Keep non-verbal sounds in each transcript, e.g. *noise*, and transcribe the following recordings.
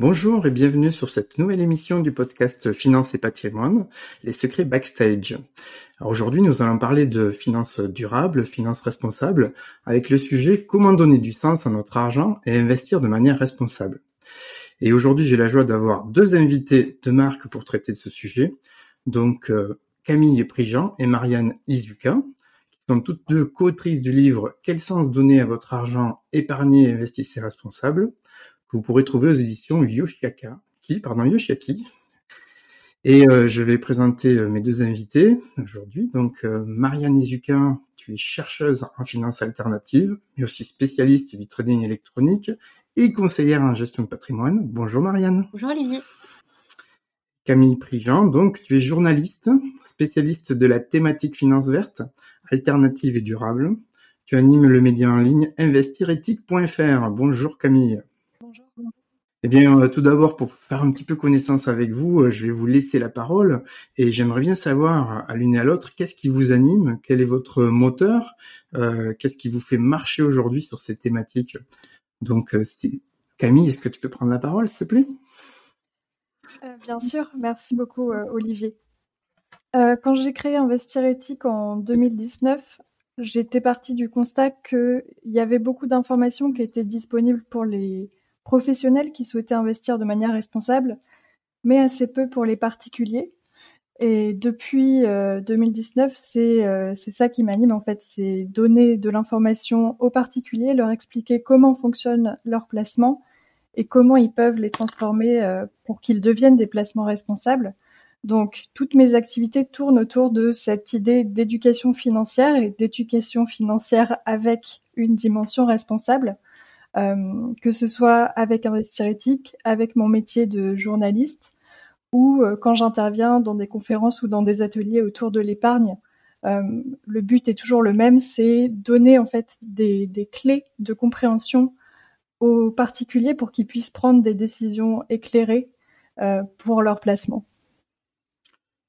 Bonjour et bienvenue sur cette nouvelle émission du podcast Finance et patrimoine, les secrets backstage. Aujourd'hui, nous allons parler de finances durables, finances responsables, avec le sujet comment donner du sens à notre argent et investir de manière responsable? Et aujourd'hui, j'ai la joie d'avoir deux invités de marque pour traiter de ce sujet. Donc euh, Camille Prigent et Marianne Izuka, qui sont toutes deux co-autrices du livre Quel sens donner à votre argent, épargner et investissez responsable? Que vous pourrez trouver aux éditions Yoshiaka, qui, pardon, Yoshiaki. Et euh, je vais présenter euh, mes deux invités aujourd'hui. Donc, euh, Marianne Izuka, tu es chercheuse en finance alternative, mais aussi spécialiste du trading électronique et conseillère en gestion de patrimoine. Bonjour Marianne. Bonjour Olivier. Camille Prigent, donc tu es journaliste, spécialiste de la thématique finance verte, alternative et durable. Tu animes le média en ligne investirethique.fr. Bonjour Camille. Eh bien, euh, tout d'abord, pour faire un petit peu connaissance avec vous, euh, je vais vous laisser la parole et j'aimerais bien savoir à l'une et à l'autre qu'est-ce qui vous anime, quel est votre moteur, euh, qu'est-ce qui vous fait marcher aujourd'hui sur ces thématiques? Donc, Camille, est-ce que tu peux prendre la parole, s'il te plaît? Bien sûr, merci beaucoup, Olivier. quand j'ai créé Investir éthique en 2019, j'étais partie du constat qu'il y avait beaucoup d'informations qui étaient disponibles pour les professionnels qui souhaitaient investir de manière responsable, mais assez peu pour les particuliers. Et depuis 2019, euh, c'est ça qui m'anime en fait, c'est donner de l'information aux particuliers, leur expliquer comment fonctionne leur placement et comment ils peuvent les transformer euh, pour qu'ils deviennent des placements responsables. Donc toutes mes activités tournent autour de cette idée d'éducation financière et d'éducation financière avec une dimension responsable. Euh, que ce soit avec Investir éthique, avec mon métier de journaliste, ou euh, quand j'interviens dans des conférences ou dans des ateliers autour de l'épargne. Euh, le but est toujours le même, c'est donner en fait des, clés de compréhension aux particuliers pour qu'ils puissent prendre des décisions éclairées pour leur placement.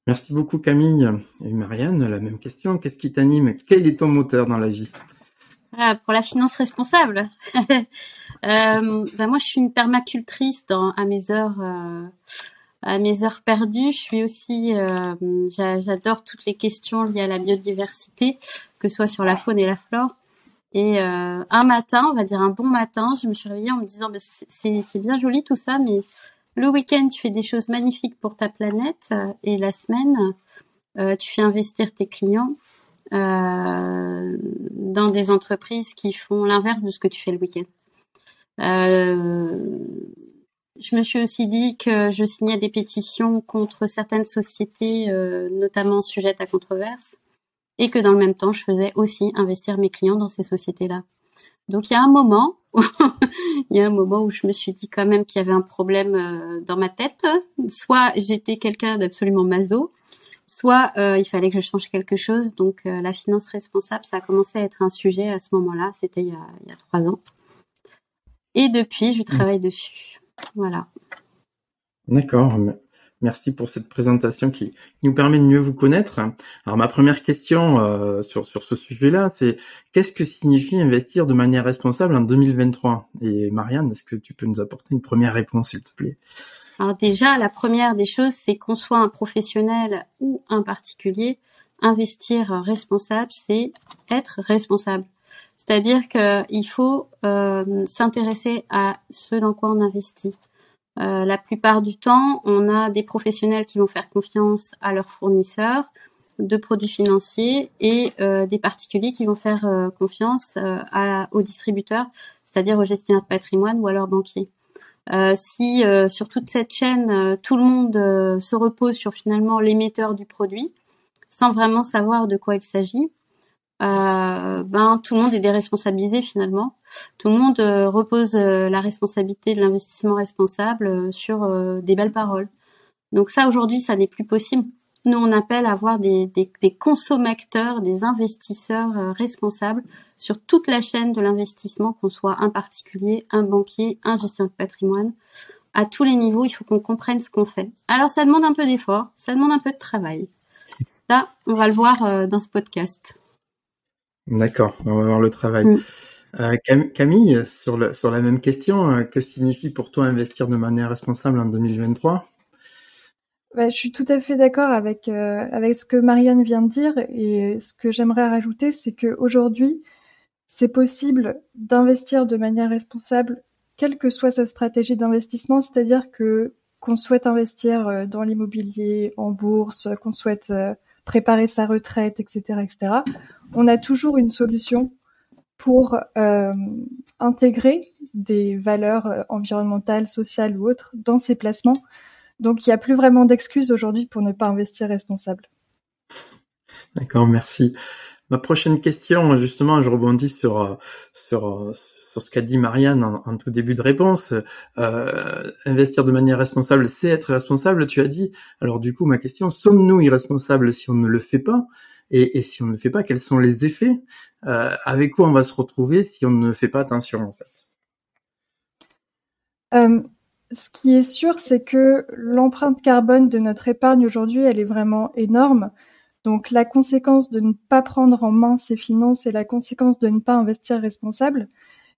Merci beaucoup Camille et Marianne. La même question. Qu'est-ce qui t'anime? Quel est ton moteur dans la vie? Ah, pour la finance responsable. *laughs* ben moi, je suis une permacultrice dans, à mes heures, euh, à mes heures perdues. Je suis aussi, euh, j'adore toutes les questions liées à la biodiversité, que ce soit sur la faune et la flore. Et un matin, on va dire un bon matin, je me suis réveillée en me disant, ben, c'est bien joli tout ça, mais le week-end, tu fais des choses magnifiques pour ta planète, et la semaine, tu fais investir tes clients dans des entreprises qui font l'inverse de ce que tu fais le week-end. Euh, je me suis aussi dit que je signais des pétitions contre certaines sociétés, euh, notamment sujettes à controverse, et que dans le même temps, je faisais aussi investir mes clients dans ces sociétés-là. Donc il y a un moment, *laughs* il y a un moment où je me suis dit quand même qu'il y avait un problème euh, dans ma tête. Soit j'étais quelqu'un d'absolument maso, soit euh, il fallait que je change quelque chose. Donc euh, la finance responsable, ça a commencé à être un sujet à ce moment-là. C'était il, y a trois ans. Et depuis, je travaille dessus. Voilà. D'accord. Merci pour cette présentation qui nous permet de mieux vous connaître. Alors ma première question euh, sur ce sujet-là, c'est qu'est-ce que signifie investir de manière responsable en 2023 Et Marianne, est-ce que tu peux nous apporter une première réponse, s'il te plaît? Alors déjà, la première des choses, c'est qu'on soit un professionnel ou un particulier, investir responsable, c'est être responsable. C'est-à-dire qu'il faut euh, s'intéresser à ce dans quoi on investit. Euh, la plupart du temps, on a des professionnels qui vont faire confiance à leurs fournisseurs de produits financiers et euh, des particuliers qui vont faire confiance aux distributeurs, c'est-à-dire aux gestionnaires de patrimoine ou à leurs banquiers. Euh, si euh, sur toute cette chaîne, euh, tout le monde se repose sur finalement l'émetteur du produit, sans vraiment savoir de quoi il s'agit, ben tout le monde est déresponsabilisé finalement. Tout le monde repose la responsabilité de l'investissement responsable sur des belles paroles. Donc ça, aujourd'hui, ça n'est plus possible. Nous, on appelle à avoir des, des, des consommateurs, des investisseurs euh, responsables sur toute la chaîne de l'investissement, qu'on soit un particulier, un banquier, un gestionnaire de patrimoine. À tous les niveaux, il faut qu'on comprenne ce qu'on fait. Alors, ça demande un peu d'effort, ça demande un peu de travail. Ça, on va le voir euh, dans ce podcast. D'accord, on va voir le travail. Mm. Euh, Camille, sur, le, sur la même question, que signifie pour toi investir de manière responsable en 2023 bah, je suis tout à fait d'accord avec euh, avec ce que Marianne vient de dire et ce que j'aimerais rajouter, c'est que aujourd'hui, c'est possible d'investir de manière responsable, quelle que soit sa stratégie d'investissement, c'est-à-dire que qu'on souhaite investir euh, dans l'immobilier, en bourse, qu'on souhaite euh, préparer sa retraite, etc., etc. On a toujours une solution pour intégrer des valeurs environnementales, sociales ou autres dans ces placements donc il n'y a plus vraiment d'excuses aujourd'hui pour ne pas investir responsable. D'accord, merci. Ma prochaine question, justement, je rebondis sur euh, sur euh, sur ce qu'a dit Marianne en, tout début de réponse. Euh, investir de manière responsable, c'est être responsable, tu as dit. Alors du coup, ma question, sommes-nous irresponsables si on ne le fait pas? Et, et, si on ne le fait pas, quels sont les effets? Euh, Avec quoi on va se retrouver si on ne fait pas attention en fait? Euh, ce qui est sûr, c'est que l'empreinte carbone de notre épargne aujourd'hui, elle est vraiment énorme. Donc la conséquence de ne pas prendre en main ses finances et la conséquence de ne pas investir responsable,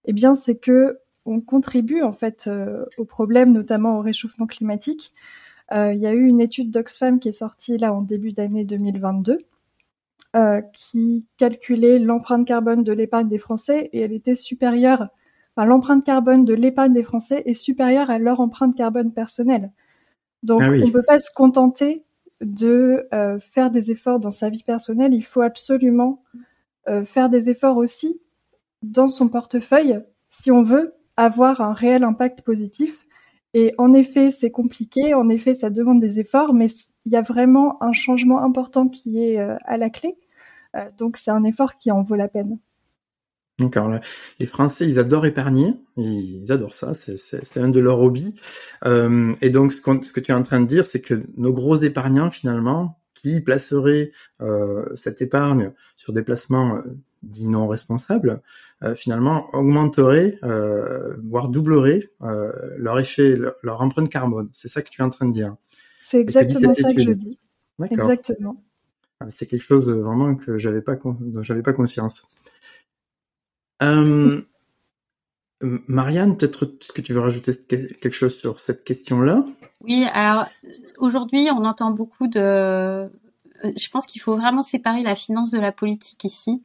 eh bien c'est que on contribue en fait euh, au problème, notamment au réchauffement climatique. Euh, il y a eu une étude d'Oxfam qui est sortie là en début d'année 2022 euh, qui calculait l'empreinte carbone de l'épargne des Français et elle était supérieure l'empreinte carbone de l'épargne des Français est supérieure à leur empreinte carbone personnelle. Donc, ah on ne peut pas se contenter de euh, faire des efforts dans sa vie personnelle. Il faut absolument euh, faire des efforts aussi dans son portefeuille si on veut avoir un réel impact positif. Et en effet, c'est compliqué. En effet, ça demande des efforts, mais il y a vraiment un changement important qui est euh, à la clé. donc, c'est un effort qui en vaut la peine. D'accord. Les Français, ils adorent épargner, ils adorent ça, c'est un de leurs hobbies. Euh, et donc, ce, que tu es en train de dire, c'est que nos gros épargnants, finalement, qui placeraient euh, cette épargne sur des placements euh, dits non responsables, finalement, augmenteraient, voire doubleraient leur effet, leur, empreinte carbone. C'est ça que tu es en train de dire. C'est exactement ça que je dis. Exactement. Ah, c'est quelque chose vraiment que j'avais pas, dont j'avais pas conscience. Euh, Marianne, peut-être que tu veux rajouter quelque chose sur cette question-là? Oui, alors aujourd'hui, on entend beaucoup de. Euh, je pense qu'il faut vraiment séparer la finance de la politique ici.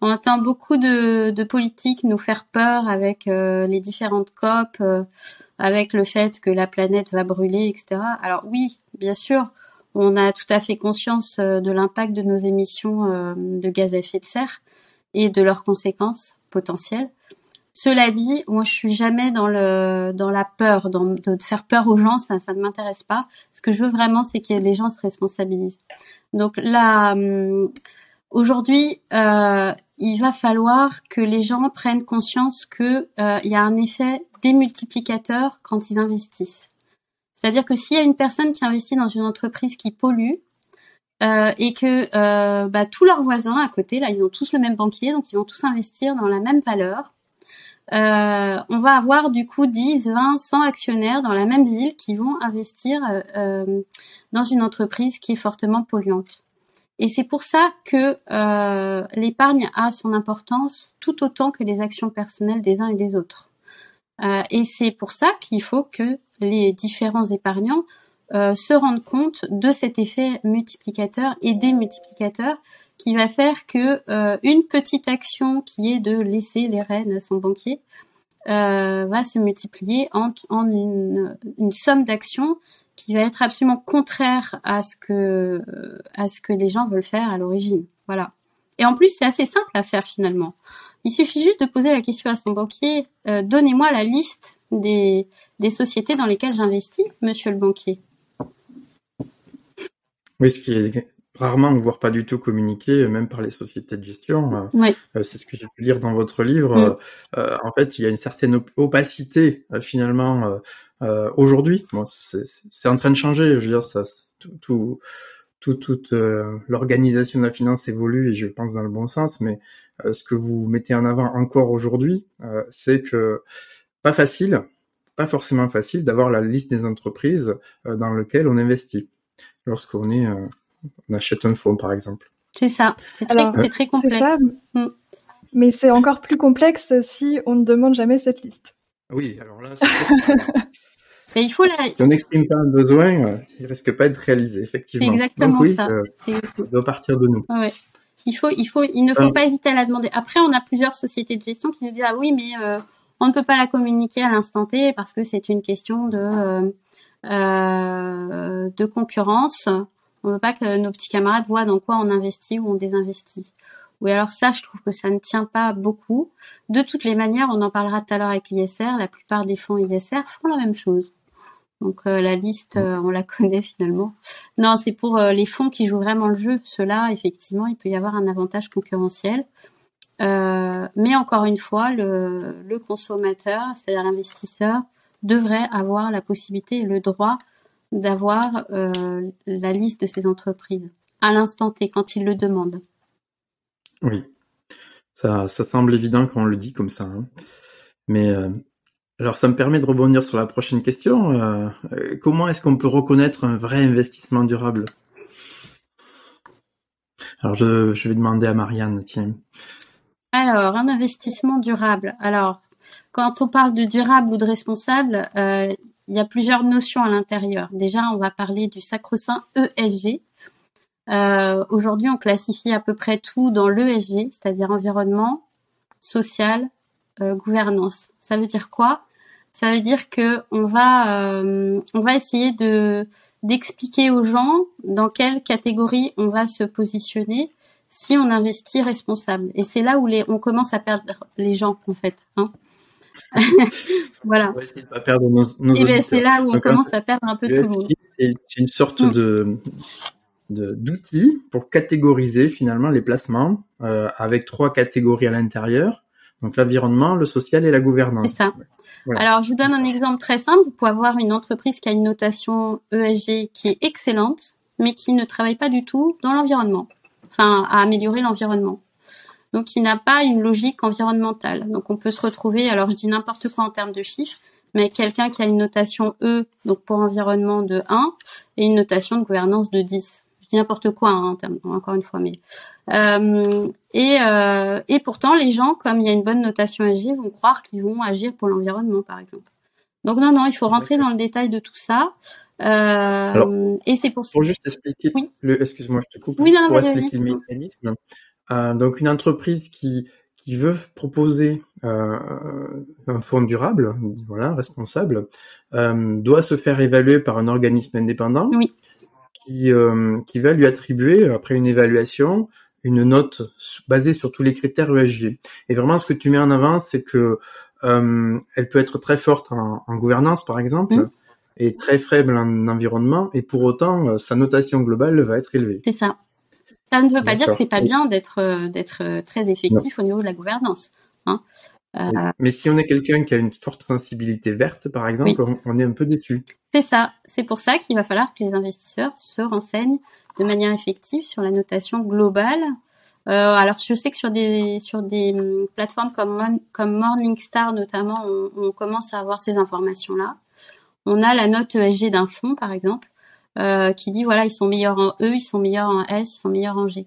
On entend beaucoup de, de politiques nous faire peur avec euh, les différentes COP, avec le fait que la planète va brûler, etc. Alors oui, bien sûr, on a tout à fait conscience de l'impact de nos émissions de gaz à effet de serre et de leurs conséquences potentiel. Cela dit, moi je suis jamais dans le dans la peur, de faire peur aux gens, ça ça ne m'intéresse pas. Ce que je veux vraiment, c'est que les gens se responsabilisent. Donc là, hum, aujourd'hui, euh, il va falloir que les gens prennent conscience que euh, il y a un effet démultiplicateur quand ils investissent. C'est-à-dire que s'il y a une personne qui investit dans une entreprise qui pollue, euh, et que euh, bah, tous leurs voisins à côté, là, ils ont tous le même banquier, donc ils vont tous investir dans la même valeur. Euh, on va avoir du coup 10, 20, 100 actionnaires dans la même ville qui vont investir euh, dans une entreprise qui est fortement polluante. Et c'est pour ça que l'épargne a son importance tout autant que les actions personnelles des uns et des autres. et c'est pour ça qu'il faut que les différents épargnants euh, se rendre compte de cet effet multiplicateur et démultiplicateur qui va faire que euh, une petite action qui est de laisser les rênes à son banquier euh, va se multiplier en, en une, une, somme d'actions qui va être absolument contraire à ce que à ce que les gens veulent faire à l'origine. Voilà. Et en plus, c'est assez simple à faire finalement. Il suffit juste de poser la question à son banquier donnez-moi la liste des des sociétés dans lesquelles j'investis, monsieur le banquier. Oui, ce qui est rarement, voire pas du tout communiqué, même par les sociétés de gestion. Euh, oui. Euh, c'est ce que j'ai pu lire dans votre livre. Mm. Euh, en fait, il y a une certaine opacité finalement euh, aujourd'hui. Bon, c'est en train de changer. Je veux dire, ça, tout, tout, tout toute euh, l'organisation de la finance évolue et je pense dans le bon sens. Mais euh, ce que vous mettez en avant encore aujourd'hui, c'est que pas facile, pas forcément facile d'avoir la liste des entreprises dans lesquelles on investit lorsqu'on est on achète un fonds par exemple. C'est ça, c'est très, très, complexe. Mm. Mais c'est encore plus complexe si on ne demande jamais cette liste. Oui, alors là, *laughs* Mais il faut la... Si on n'exprime pas un besoin, euh, il risque pas d'être réalisé, effectivement. Exactement ça. Euh, ça doit partir de nous. Ouais. Il faut, il faut, il ne faut euh. pas hésiter à la demander. Après, on a plusieurs sociétés de gestion qui nous disent ah oui, mais on ne peut pas la communiquer à l'instant T parce que c'est une question de de concurrence. On veut pas que nos petits camarades voient dans quoi on investit ou on désinvestit. Oui, alors ça, je trouve que ça ne tient pas beaucoup. De toutes les manières, on en parlera tout à l'heure avec l'ISR, la plupart des fonds ISR font la même chose. Donc euh, la liste, euh, on la *laughs* connaît finalement. Non, c'est pour euh, les fonds qui jouent vraiment le jeu. Ceux-là, effectivement, il peut y avoir un avantage concurrentiel. mais encore une fois, le, le consommateur, c'est-à-dire l'investisseur, devrait avoir la possibilité et le droit d'avoir la liste de ces entreprises à l'instant T quand il le demande. Oui, ça, ça semble évident quand on le dit comme ça. Hein. Mais euh, alors, ça me permet de rebondir sur la prochaine question. Euh, euh, comment est-ce qu'on peut reconnaître un vrai investissement durable? Alors, je, je vais demander à Marianne, tiens. Alors, un investissement durable. Alors, quand on parle de durable ou de responsable, il y a plusieurs notions à l'intérieur. Déjà, on va parler du sacro-saint ESG, euh, aujourd'hui, on classifie à peu près tout dans l'ESG, c'est-à-dire environnement, social, euh, gouvernance. Ça veut dire quoi? Ça veut dire que on va euh, on va essayer de d'expliquer aux gens dans quelle catégorie on va se positionner si on investit responsable. Et c'est là où on commence à perdre les gens en fait. Hein *laughs* voilà. On va essayer de pas perdre nos, nos Et ben c'est là où on commence à perdre un peu tout le monde. C'est une sorte mm. de d'outils pour catégoriser finalement les placements euh, avec trois catégories à l'intérieur. Donc l'environnement, le social et la gouvernance. C'est ça. Alors je vous donne un exemple très simple. Vous pouvez avoir une entreprise qui a une notation ESG qui est excellente, mais qui ne travaille pas du tout dans l'environnement, enfin à améliorer l'environnement. Donc qui n'a pas une logique environnementale. Donc on peut se retrouver, alors je dis n'importe quoi en termes de chiffres, mais quelqu'un qui a une notation E, donc pour environnement de 1, et une notation de gouvernance de 10 je dis n'importe quoi hein, encore une fois, mais euh, et euh, et pourtant les gens, comme il y a une bonne notation ESG, vont croire qu'ils vont agir pour l'environnement, par exemple. Donc non, non, il faut rentrer dans le détail de tout ça. Euh, et c'est pour pour juste expliquer le, excuse-moi, je te coupe. Oui, pour expliquer le mécanisme. Euh, donc une entreprise qui qui veut proposer euh, un fonds durable, voilà, responsable, euh, doit se faire évaluer par un organisme indépendant. Oui qui, euh, qui va lui attribuer, après une évaluation, une note basée sur tous les critères ESG. Et vraiment, ce que tu mets en avant, c'est que euh, elle peut être très forte en, en gouvernance, par exemple, mmh. et très faible en environnement, et pour autant, euh, sa notation globale va être élevée. C'est ça. Ça ne veut pas dire que c'est pas bien d'être euh, d'être très effectif au niveau de la gouvernance. Hein. Euh, mais si on est quelqu'un qui a une forte sensibilité verte, par exemple, on, est un peu déçu. C'est ça. C'est pour ça qu'il va falloir que les investisseurs se renseignent de manière effective sur la notation globale. Euh, alors, je sais que sur des sur des hum, plateformes comme comme Morningstar notamment, on, on, commence à avoir ces informations-là. On a la note ESG d'un fonds, par exemple, euh, qui dit voilà, ils sont meilleurs en E, ils sont meilleurs en S, ils sont meilleurs en G.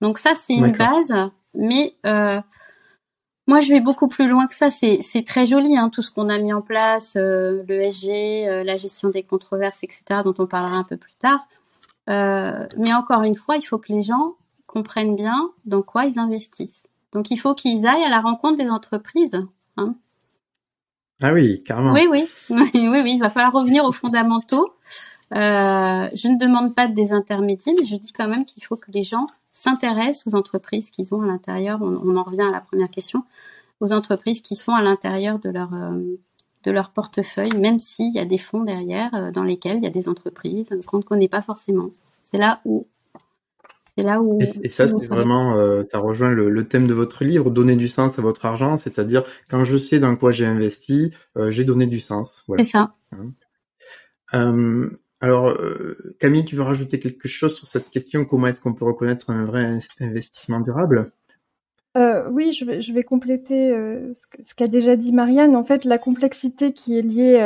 Donc ça, c'est une base, mais euh, moi, je vais beaucoup plus loin que ça. C'est, très joli, hein, tout ce qu'on a mis en place, euh, le SG, euh, la gestion des controverses, etc., dont on parlera un peu plus tard. Mais encore une fois, il faut que les gens comprennent bien dans quoi ils investissent. Donc, il faut qu'ils aillent à la rencontre des entreprises. Hein. Ah oui, carrément. Oui, oui, *laughs* oui, oui, Il va falloir revenir aux fondamentaux. Je ne demande pas de désintermédiaire, mais je dis quand même qu'il faut que les gens s'intéressent aux entreprises qu'ils ont à l'intérieur. On, en revient à la première question, aux entreprises qui sont à l'intérieur de leur euh, de leur portefeuille, même s'il y a des fonds derrière euh, dans lesquels il y a des entreprises qu'on ne connaît pas forcément. C'est là où C'est là où. Et, ça, c'est vraiment, euh, ça rejoint le, thème de votre livre, donner du sens à votre argent, c'est-à-dire quand je sais dans quoi j'ai investi, euh, j'ai donné du sens. Voilà. C'est ça. Hein. Euh, alors, Camille, tu veux rajouter quelque chose sur cette question? Comment est-ce qu'on peut reconnaître un vrai investissement durable? Oui, je vais, compléter ce qu'a déjà dit Marianne. En fait, la complexité qui est liée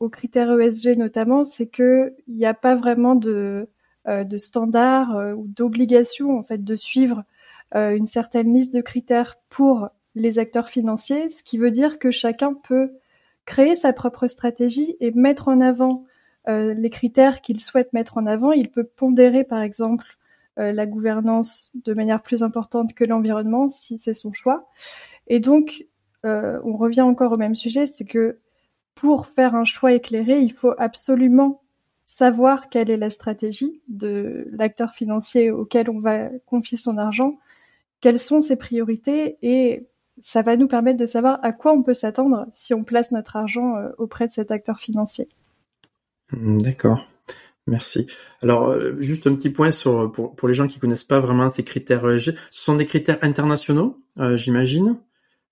aux critères ESG notamment, c'est qu'il n'y a pas vraiment de, euh, de standards euh, ou d'obligations en fait de suivre euh, une certaine liste de critères pour les acteurs financiers, ce qui veut dire que chacun peut créer sa propre stratégie et mettre en avant les critères qu'il souhaite mettre en avant. Il peut pondérer par exemple la gouvernance de manière plus importante que l'environnement si c'est son choix. Et donc, on revient encore au même sujet, c'est que pour faire un choix éclairé, il faut absolument savoir quelle est la stratégie de l'acteur financier auquel on va confier son argent, quelles sont ses priorités et ça va nous permettre de savoir à quoi on peut s'attendre si on place notre argent euh, auprès de cet acteur financier. Hmm, d'accord. Merci. Alors, euh, juste un petit point sur pour, les gens qui connaissent pas vraiment ces critères ESG, ce sont des critères internationaux, euh, j'imagine?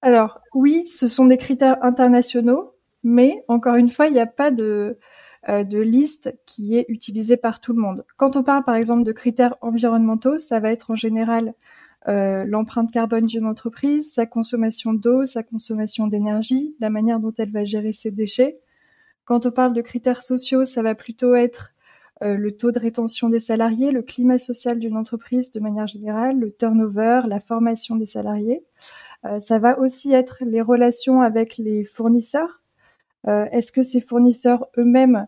Alors oui, ce sont des critères internationaux, mais encore une fois, il n'y a pas de euh, liste qui est utilisée par tout le monde. Quand on parle par exemple de critères environnementaux, ça va être en général euh, l'empreinte carbone d'une entreprise, sa consommation d'eau, sa consommation d'énergie, la manière dont elle va gérer ses déchets. Quand on parle de critères sociaux, ça va plutôt être euh, le taux de rétention des salariés, le climat social d'une entreprise de manière générale, le turnover, la formation des salariés. ça va aussi être les relations avec les fournisseurs, euh, est-ce que ces fournisseurs eux-mêmes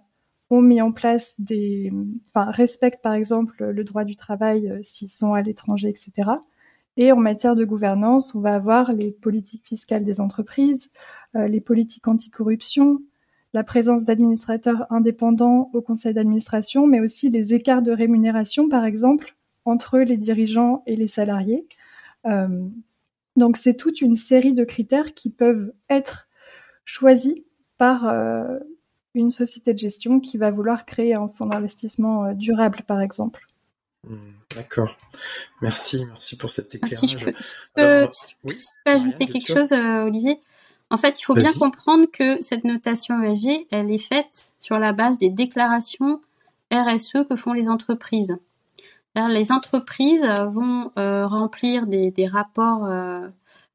ont mis en place des, enfin, respectent par exemple le droit du travail euh, s'ils sont à l'étranger, etc. Et en matière de gouvernance, on va avoir les politiques fiscales des entreprises, euh, les politiques anticorruption, la présence d'administrateurs indépendants au conseil d'administration, mais aussi les écarts de rémunération, par exemple, entre les dirigeants et les salariés. donc c'est toute une série de critères qui peuvent être choisis par euh, une société de gestion qui va vouloir créer un fonds d'investissement euh, durable, par exemple. Hmm, d'accord. Merci, merci pour cet éclairage. si je peux, ajouter quelque chose, euh, Olivier? En fait, il faut bien comprendre que cette notation ESG, elle est faite sur la base des déclarations RSE que font les entreprises. Les entreprises vont remplir des, des rapports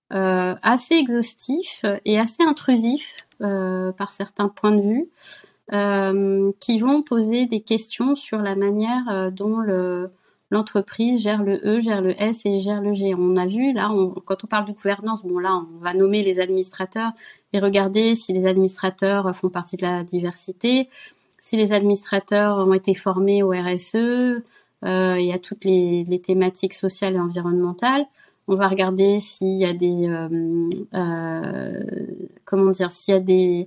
assez exhaustifs et assez intrusifs euh, par certains points de vue, euh, qui vont poser des questions sur la manière euh, dont le, l'entreprise gère le E, gère le S et gère le G. On a vu là, quand on parle de gouvernance, bon là, on va nommer les administrateurs et regarder si les administrateurs font partie de la diversité, si les administrateurs ont été formés au RSE, euh, y a toutes les, les, thématiques sociales et environnementales. On va regarder s'il y a des euh, euh, comment dire s'il y a des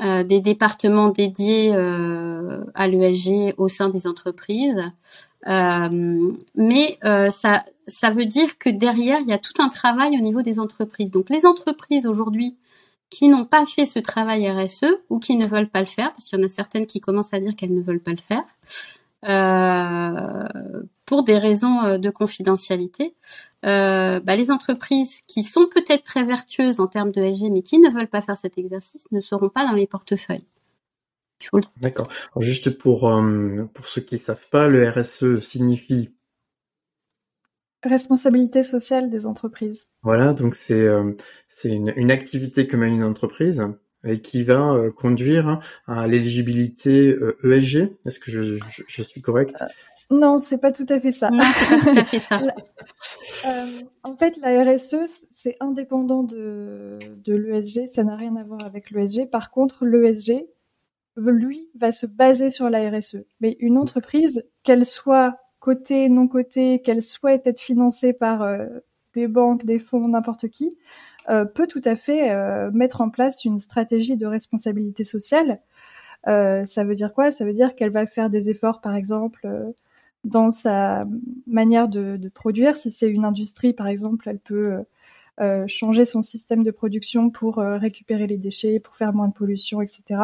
euh, des départements dédiés à l'ESG au sein des entreprises. Mais ça, ça veut dire que derrière, il y a tout un travail au niveau des entreprises. Donc les entreprises aujourd'hui qui n'ont pas fait ce travail RSE ou qui ne veulent pas le faire, parce qu'il y en a certaines qui commencent à dire qu'elles ne veulent pas le faire, euh, pour des raisons euh, de confidentialité, euh, bah, les entreprises qui sont peut-être très vertueuses en termes de SG, mais qui ne veulent pas faire cet exercice, ne seront pas dans les portefeuilles. D'accord. Juste pour pour ceux qui ne savent pas, le RSE signifie responsabilité sociale des entreprises. Voilà, donc c'est c'est une, une, activité que mène une entreprise et qui va euh, conduire à l'éligibilité ESG. Euh, e Est-ce que je, je, suis correct? Euh, Non, c'est pas tout à fait ça. Non, c'est pas tout à fait ça. *laughs* en fait, la RSE, c'est indépendant de, de l'ESG, ça n'a rien à voir avec l'ESG. Par contre, l'ESG, lui, va se baser sur la RSE. Mais une entreprise, qu'elle soit cotée, non cotée, qu'elle souhaite être financée par des banques, des fonds, n'importe qui, euh, peut tout à fait euh, mettre en place une stratégie de responsabilité sociale. Euh, ça veut dire quoi? Ça veut dire qu'elle va faire des efforts, par exemple, dans sa manière de produire. Si c'est une industrie, par exemple, elle peut changer son système de production pour récupérer les déchets, pour faire moins de pollution, etc.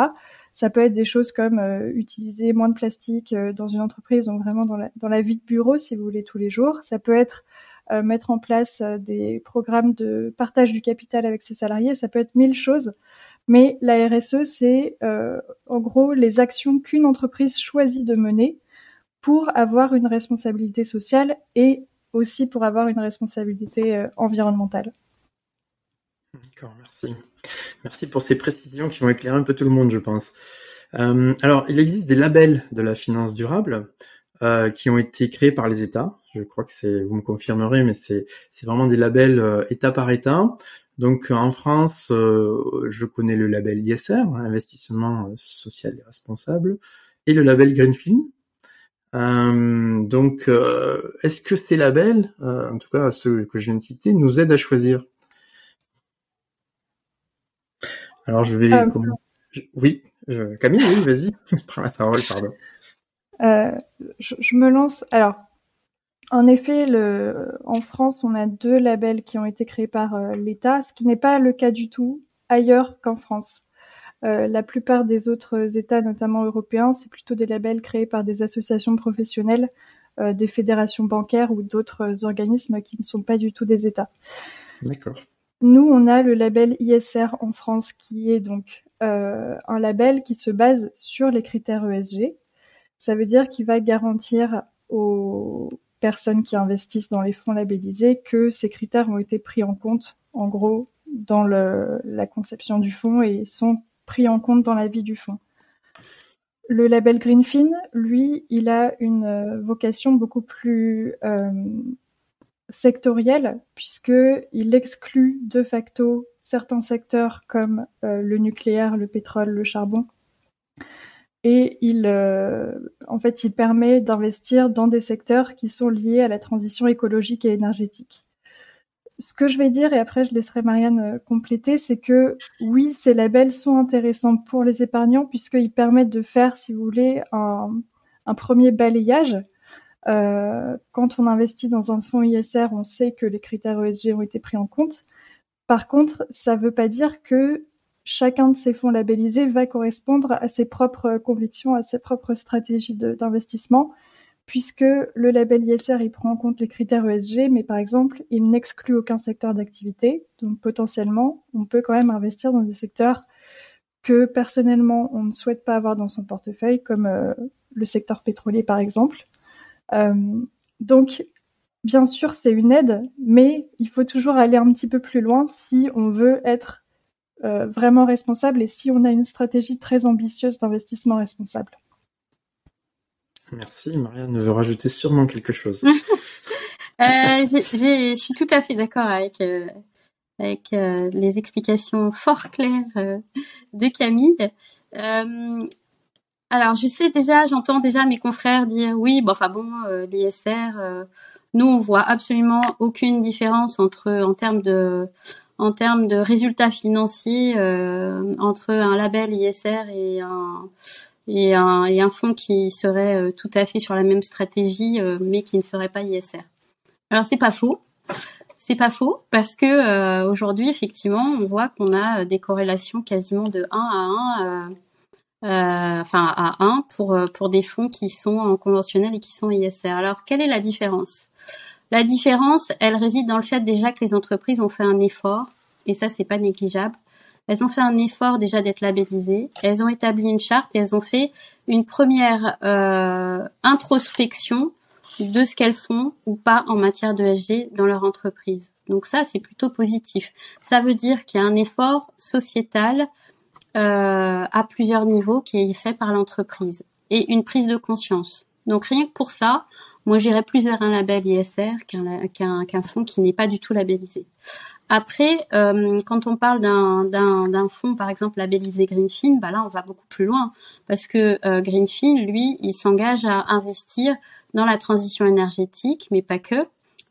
Ça peut être des choses comme utiliser moins de plastique dans une entreprise, donc vraiment dans la, dans la vie de bureau, si vous voulez, tous les jours. Ça peut être mettre en place des programmes de partage du capital avec ses salariés. Ça peut être mille choses. Mais la RSE, c'est euh, en gros les actions qu'une entreprise choisit de mener pour avoir une responsabilité sociale et aussi pour avoir une responsabilité euh, environnementale. D'accord, merci. Merci pour ces précisions qui vont éclairer un peu tout le monde, je pense. Euh, alors, il existe des labels de la finance durable euh, qui ont été créés par les États. Je crois que c'est, vous me confirmerez, mais c'est vraiment des labels euh, État par État. Donc en France, euh, je connais le label ISR, investissement social et responsable, et le label Greenfield. Euh, donc, euh, est-ce que ces labels, en tout cas ceux que je viens de citer, nous aident à choisir? Alors je vais... Oui, Camille, oui, vas-y, *laughs* prends la parole, pardon. Je, je, me lance. Alors, en effet, le, en France, on a deux labels qui ont été créés par euh, l'État, ce qui n'est pas le cas du tout ailleurs qu'en France. Euh, la plupart des autres États, notamment européens, c'est plutôt des labels créés par des associations professionnelles, euh, des fédérations bancaires ou d'autres organismes qui ne sont pas du tout des États. D'accord. Nous, on a le label ISR en France, qui est donc un label qui se base sur les critères ESG. Ça veut dire qu'il va garantir aux, personnes qui investissent dans les fonds labellisés que ces critères ont été pris en compte, en gros, dans la conception du fonds et sont pris en compte dans la vie du fonds. Le label Greenfin, lui, il a une euh, vocation beaucoup plus euh, sectorielle puisqu'il exclut de facto certains secteurs comme euh, le nucléaire, le pétrole, le charbon et il, euh, en fait, il permet d'investir dans des secteurs qui sont liés à la transition écologique et énergétique. Ce que je vais dire, et après je laisserai Marianne euh, compléter, c'est que oui, ces labels sont intéressants pour les épargnants puisqu'ils permettent de faire, si vous voulez, un premier balayage. Euh, quand on investit dans un fonds ISR, on sait que les critères ESG ont été pris en compte. Par contre, ça ne veut pas dire que chacun de ces fonds labellisés va correspondre à ses propres convictions, à ses propres stratégies d'investissement, puisque le label ISR, il prend en compte les critères ESG, mais par exemple, il n'exclut aucun secteur d'activité. Donc potentiellement, on peut quand même investir dans des secteurs que personnellement, on ne souhaite pas avoir dans son portefeuille, comme euh, le secteur pétrolier par exemple. Euh, donc, bien sûr, c'est une aide, mais il faut toujours aller un petit peu plus loin si on veut être euh, vraiment responsable et si on a une stratégie très ambitieuse d'investissement responsable. Merci. Marianne veut rajouter sûrement quelque chose. *laughs* euh, je suis tout à fait d'accord avec, euh, avec euh, les explications fort claires de Camille. Alors, je sais déjà, j'entends déjà mes confrères dire oui, bon, enfin bon, l'ISR, nous, on voit absolument aucune différence entre, en termes de, en termes de résultats financiers euh, entre un label ISR et un et un, et un fonds qui serait euh, tout à fait sur la même stratégie euh, mais qui ne serait pas ISR. Alors c'est pas faux. C'est pas faux parce que aujourd'hui effectivement on voit qu'on a des corrélations quasiment de 1 à 1 enfin à 1 pour pour des fonds qui sont en conventionnel et qui sont ISR. Alors quelle est la différence? La différence, elle réside dans le fait déjà que les entreprises ont fait un effort, et ça c'est pas négligeable. Elles ont fait un effort déjà d'être labellisées. Elles ont établi une charte et elles ont fait une première euh, introspection de ce qu'elles font ou pas en matière de SG dans leur entreprise. Donc ça, c'est plutôt positif. Ça veut dire qu'il y a un effort sociétal euh, à plusieurs niveaux qui est fait par l'entreprise et une prise de conscience. Donc rien que pour ça, moi, j'irais plus vers un label ISR qu'un qu'un fonds qui n'est pas du tout labellisé. Après, euh, quand on parle d'un d'un fonds, par exemple labellisé Greenfin, bah là, on va beaucoup plus loin parce que euh, Greenfin, lui, il s'engage à investir dans la transition énergétique, mais pas que.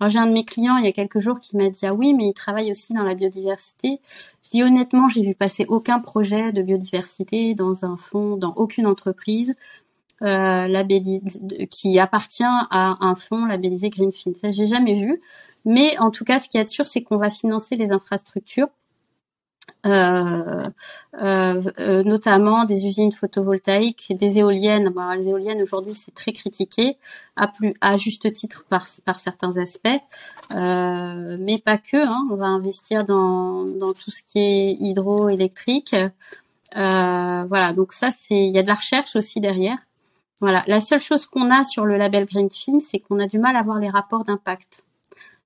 J'ai un de mes clients il y a quelques jours qui m'a dit ah oui mais il travaille aussi dans la biodiversité. Je dis honnêtement j'ai vu passer aucun projet de biodiversité dans un fonds, dans aucune entreprise euh, qui appartient à un fonds labellisé Greenfield. Ça, j'ai jamais vu. Mais en tout cas, ce qui est sûr, c'est qu'on va financer les infrastructures euh, euh, euh, notamment des usines photovoltaïques, des éoliennes. les éoliennes aujourd'hui c'est très critiqué, à plus à juste titre par par certains aspects, mais pas que. Hein. On va investir dans tout ce qui est hydroélectrique. Voilà, donc ça c'est il y a de la recherche aussi derrière. Voilà, la seule chose qu'on a sur le label Greenfin, c'est qu'on a du mal à voir les rapports d'impact.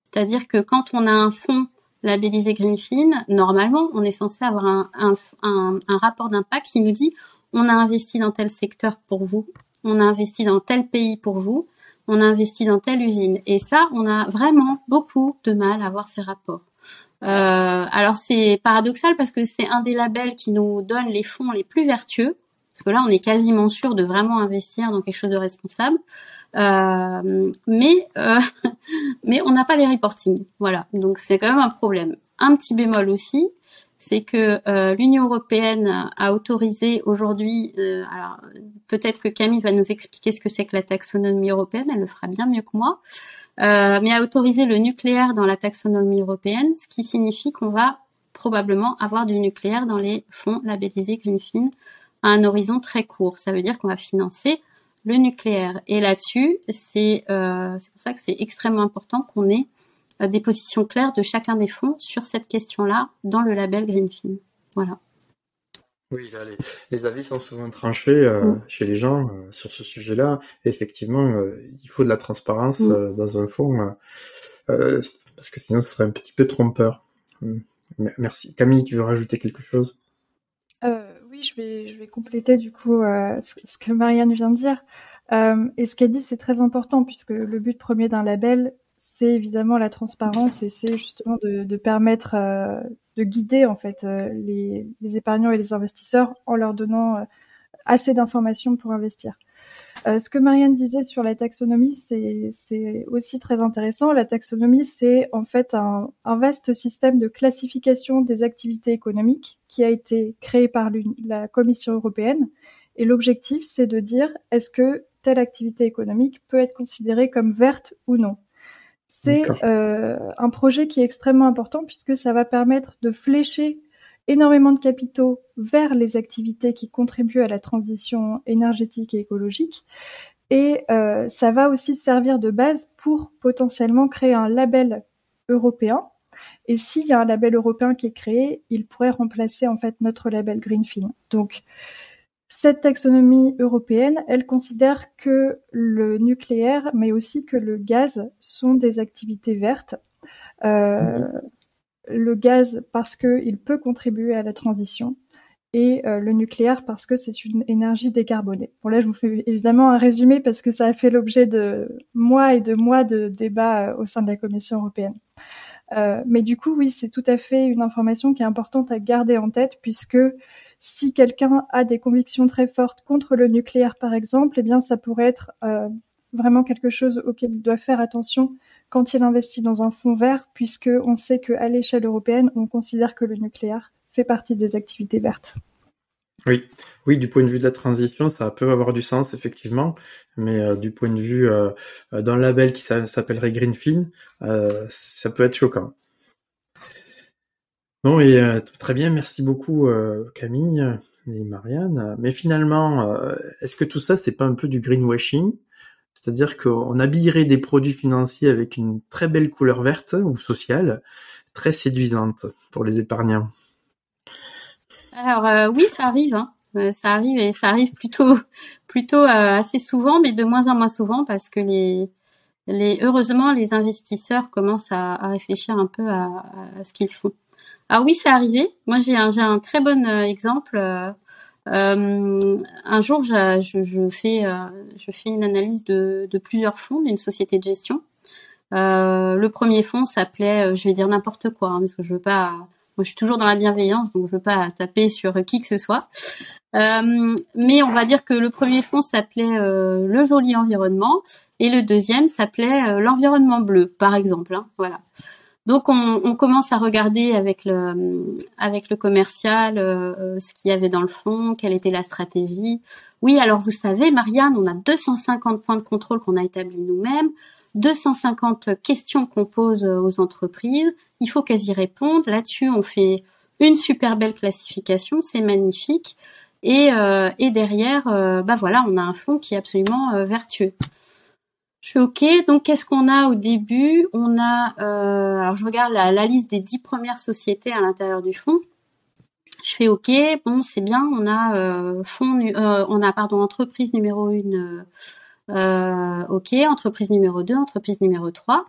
C'est-à-dire que quand on a un fonds labellisé Greenfin, normalement, on est censé avoir un, rapport d'impact qui nous dit on a investi dans tel secteur pour vous, on a investi dans tel pays pour vous, on a investi dans telle usine. Et ça, on a vraiment beaucoup de mal à avoir ces rapports. Euh, alors c'est paradoxal parce que c'est un des labels qui nous donne les fonds les plus vertueux, parce que là on est quasiment sûr de vraiment investir dans quelque chose de responsable. Euh, mais euh, *laughs* mais on n'a pas les reporting. Voilà, donc c'est quand même un problème. Un petit bémol aussi, c'est que euh, l'Union européenne a autorisé aujourd'hui, alors peut-être que Camille va nous expliquer ce que c'est que la taxonomie européenne, elle le fera bien mieux que moi, mais a autorisé le nucléaire dans la taxonomie européenne, ce qui signifie qu'on va probablement avoir du nucléaire dans les fonds labellisés Greenfin à un horizon très court. Ça veut dire qu'on va financer le nucléaire. Et là-dessus, c'est euh, pour ça que c'est extrêmement important qu'on ait euh, des positions claires de chacun des fonds sur cette question-là dans le label Greenfin. Voilà. Oui, là, les, avis sont souvent tranchés euh, mm. chez les gens euh, sur ce sujet-là. Effectivement, il faut de la transparence mm. dans un fonds parce que sinon ce serait un petit peu trompeur. Mm. Merci. Camille, tu veux rajouter quelque chose? Je vais, compléter du coup euh, ce, que Marianne vient de dire. Euh, et ce qu'elle dit, c'est très important puisque le but premier d'un label, c'est évidemment la transparence et c'est justement de, permettre euh, de guider en fait les, épargnants et les investisseurs en leur donnant assez d'informations pour investir. Euh, ce que Marianne disait sur la taxonomie, c'est aussi très intéressant. La taxonomie, c'est en fait un, un, vaste système de classification des activités économiques qui a été créé par la Commission européenne. Et l'objectif, c'est de dire est-ce que telle activité économique peut être considérée comme verte ou non? C'est euh, un projet qui est extrêmement important puisque ça va permettre de flécher énormément de capitaux vers les activités qui contribuent à la transition énergétique et écologique. Et euh, ça va aussi servir de base pour potentiellement créer un label européen. Et s'il y a un label européen qui est créé, il pourrait remplacer en fait notre label Greenfin. Donc cette taxonomie européenne, elle considère que le nucléaire, mais aussi que le gaz sont des activités vertes. Euh, mhm le gaz parce qu'il peut contribuer à la transition et euh, le nucléaire parce que c'est une énergie décarbonée. Bon là, je vous fais évidemment un résumé parce que ça a fait l'objet de mois et de mois de débats euh, au sein de la Commission européenne. Euh, mais du coup, oui, c'est tout à fait une information qui est importante à garder en tête puisque si quelqu'un a des convictions très fortes contre le nucléaire, par exemple, eh bien, ça pourrait être vraiment quelque chose auquel il doit faire attention quand il investit dans un fonds vert, puisque on sait qu'à l'échelle européenne, on considère que le nucléaire fait partie des activités vertes. Oui, oui, du point de vue de la transition, ça peut avoir du sens effectivement, mais euh, du point de vue euh, d'un label qui s'appellerait Greenfin, euh, ça peut être choquant. Bon, et euh, très bien, merci beaucoup Camille et Marianne. Mais finalement, est-ce que tout ça, c'est pas un peu du greenwashing? C'est-à-dire qu'on habillerait des produits financiers avec une très belle couleur verte ou sociale, très séduisante pour les épargnants. Alors euh, oui, ça arrive. Hein. Euh, ça arrive et ça arrive plutôt, *laughs* plutôt euh, assez souvent, mais de moins en moins souvent parce que les, les heureusement les investisseurs commencent à, réfléchir un peu à, ce qu'ils font. Alors oui, c'est arrivé. Moi, j'ai un, j'ai un très bon exemple. Euh, un jour, je, euh, je fais une analyse de, plusieurs fonds d'une société de gestion. Euh, le premier fonds s'appelait, je vais dire n'importe quoi, hein, parce que je veux pas. Moi, je suis toujours dans la bienveillance, donc je veux pas taper sur qui que ce soit. Euh, mais on va dire que le premier fonds s'appelait le joli environnement et le deuxième s'appelait l'environnement bleu, par exemple. Hein, voilà. Donc on, commence à regarder avec le avec le commercial euh, ce qu'il y avait dans le fond, quelle était la stratégie. Oui, alors vous savez, Marianne, on a 250 points de contrôle qu'on a établis nous-mêmes. 250 questions qu'on pose aux entreprises. Il faut qu'elles y répondent. Là-dessus, on fait une super belle classification, c'est magnifique. Et, euh, et derrière, euh, bah voilà, on a un fonds qui est absolument euh, vertueux. Je fais OK. Donc, qu'est-ce qu'on a au début? On a, alors je regarde la, liste des dix premières sociétés à l'intérieur du fonds. Je fais OK. Bon, c'est bien. On a fonds, on a pardon entreprise numéro une. OK. Entreprise numéro 2, entreprise numéro 3.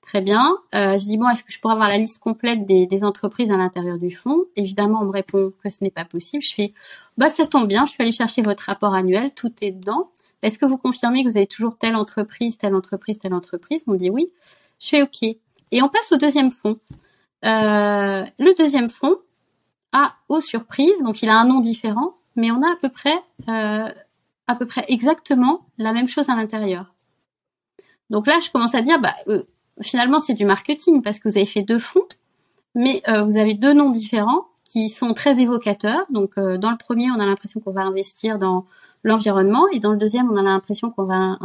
Très bien. Euh, je dis bon, est-ce que je pourrais avoir la liste complète des, des entreprises à l'intérieur du fonds? Évidemment, on me répond que ce n'est pas possible. Je fais bah ça tombe bien, je suis allée chercher votre rapport annuel, tout est dedans. Est-ce que vous confirmez que vous avez toujours telle entreprise, telle entreprise, telle entreprise? On dit oui. Je fais OK. Et on passe au deuxième fonds. Euh, le deuxième fonds a aux surprises, donc il a un nom différent, mais on a à peu près euh, à peu près exactement la même chose à l'intérieur. Donc là, je commence à dire, bah, euh, finalement c'est du marketing parce que vous avez fait deux fonds, mais vous avez deux noms différents qui sont très évocateurs. Donc dans le premier, on a l'impression qu'on va investir dans l'environnement et dans le deuxième, on a l'impression qu'on va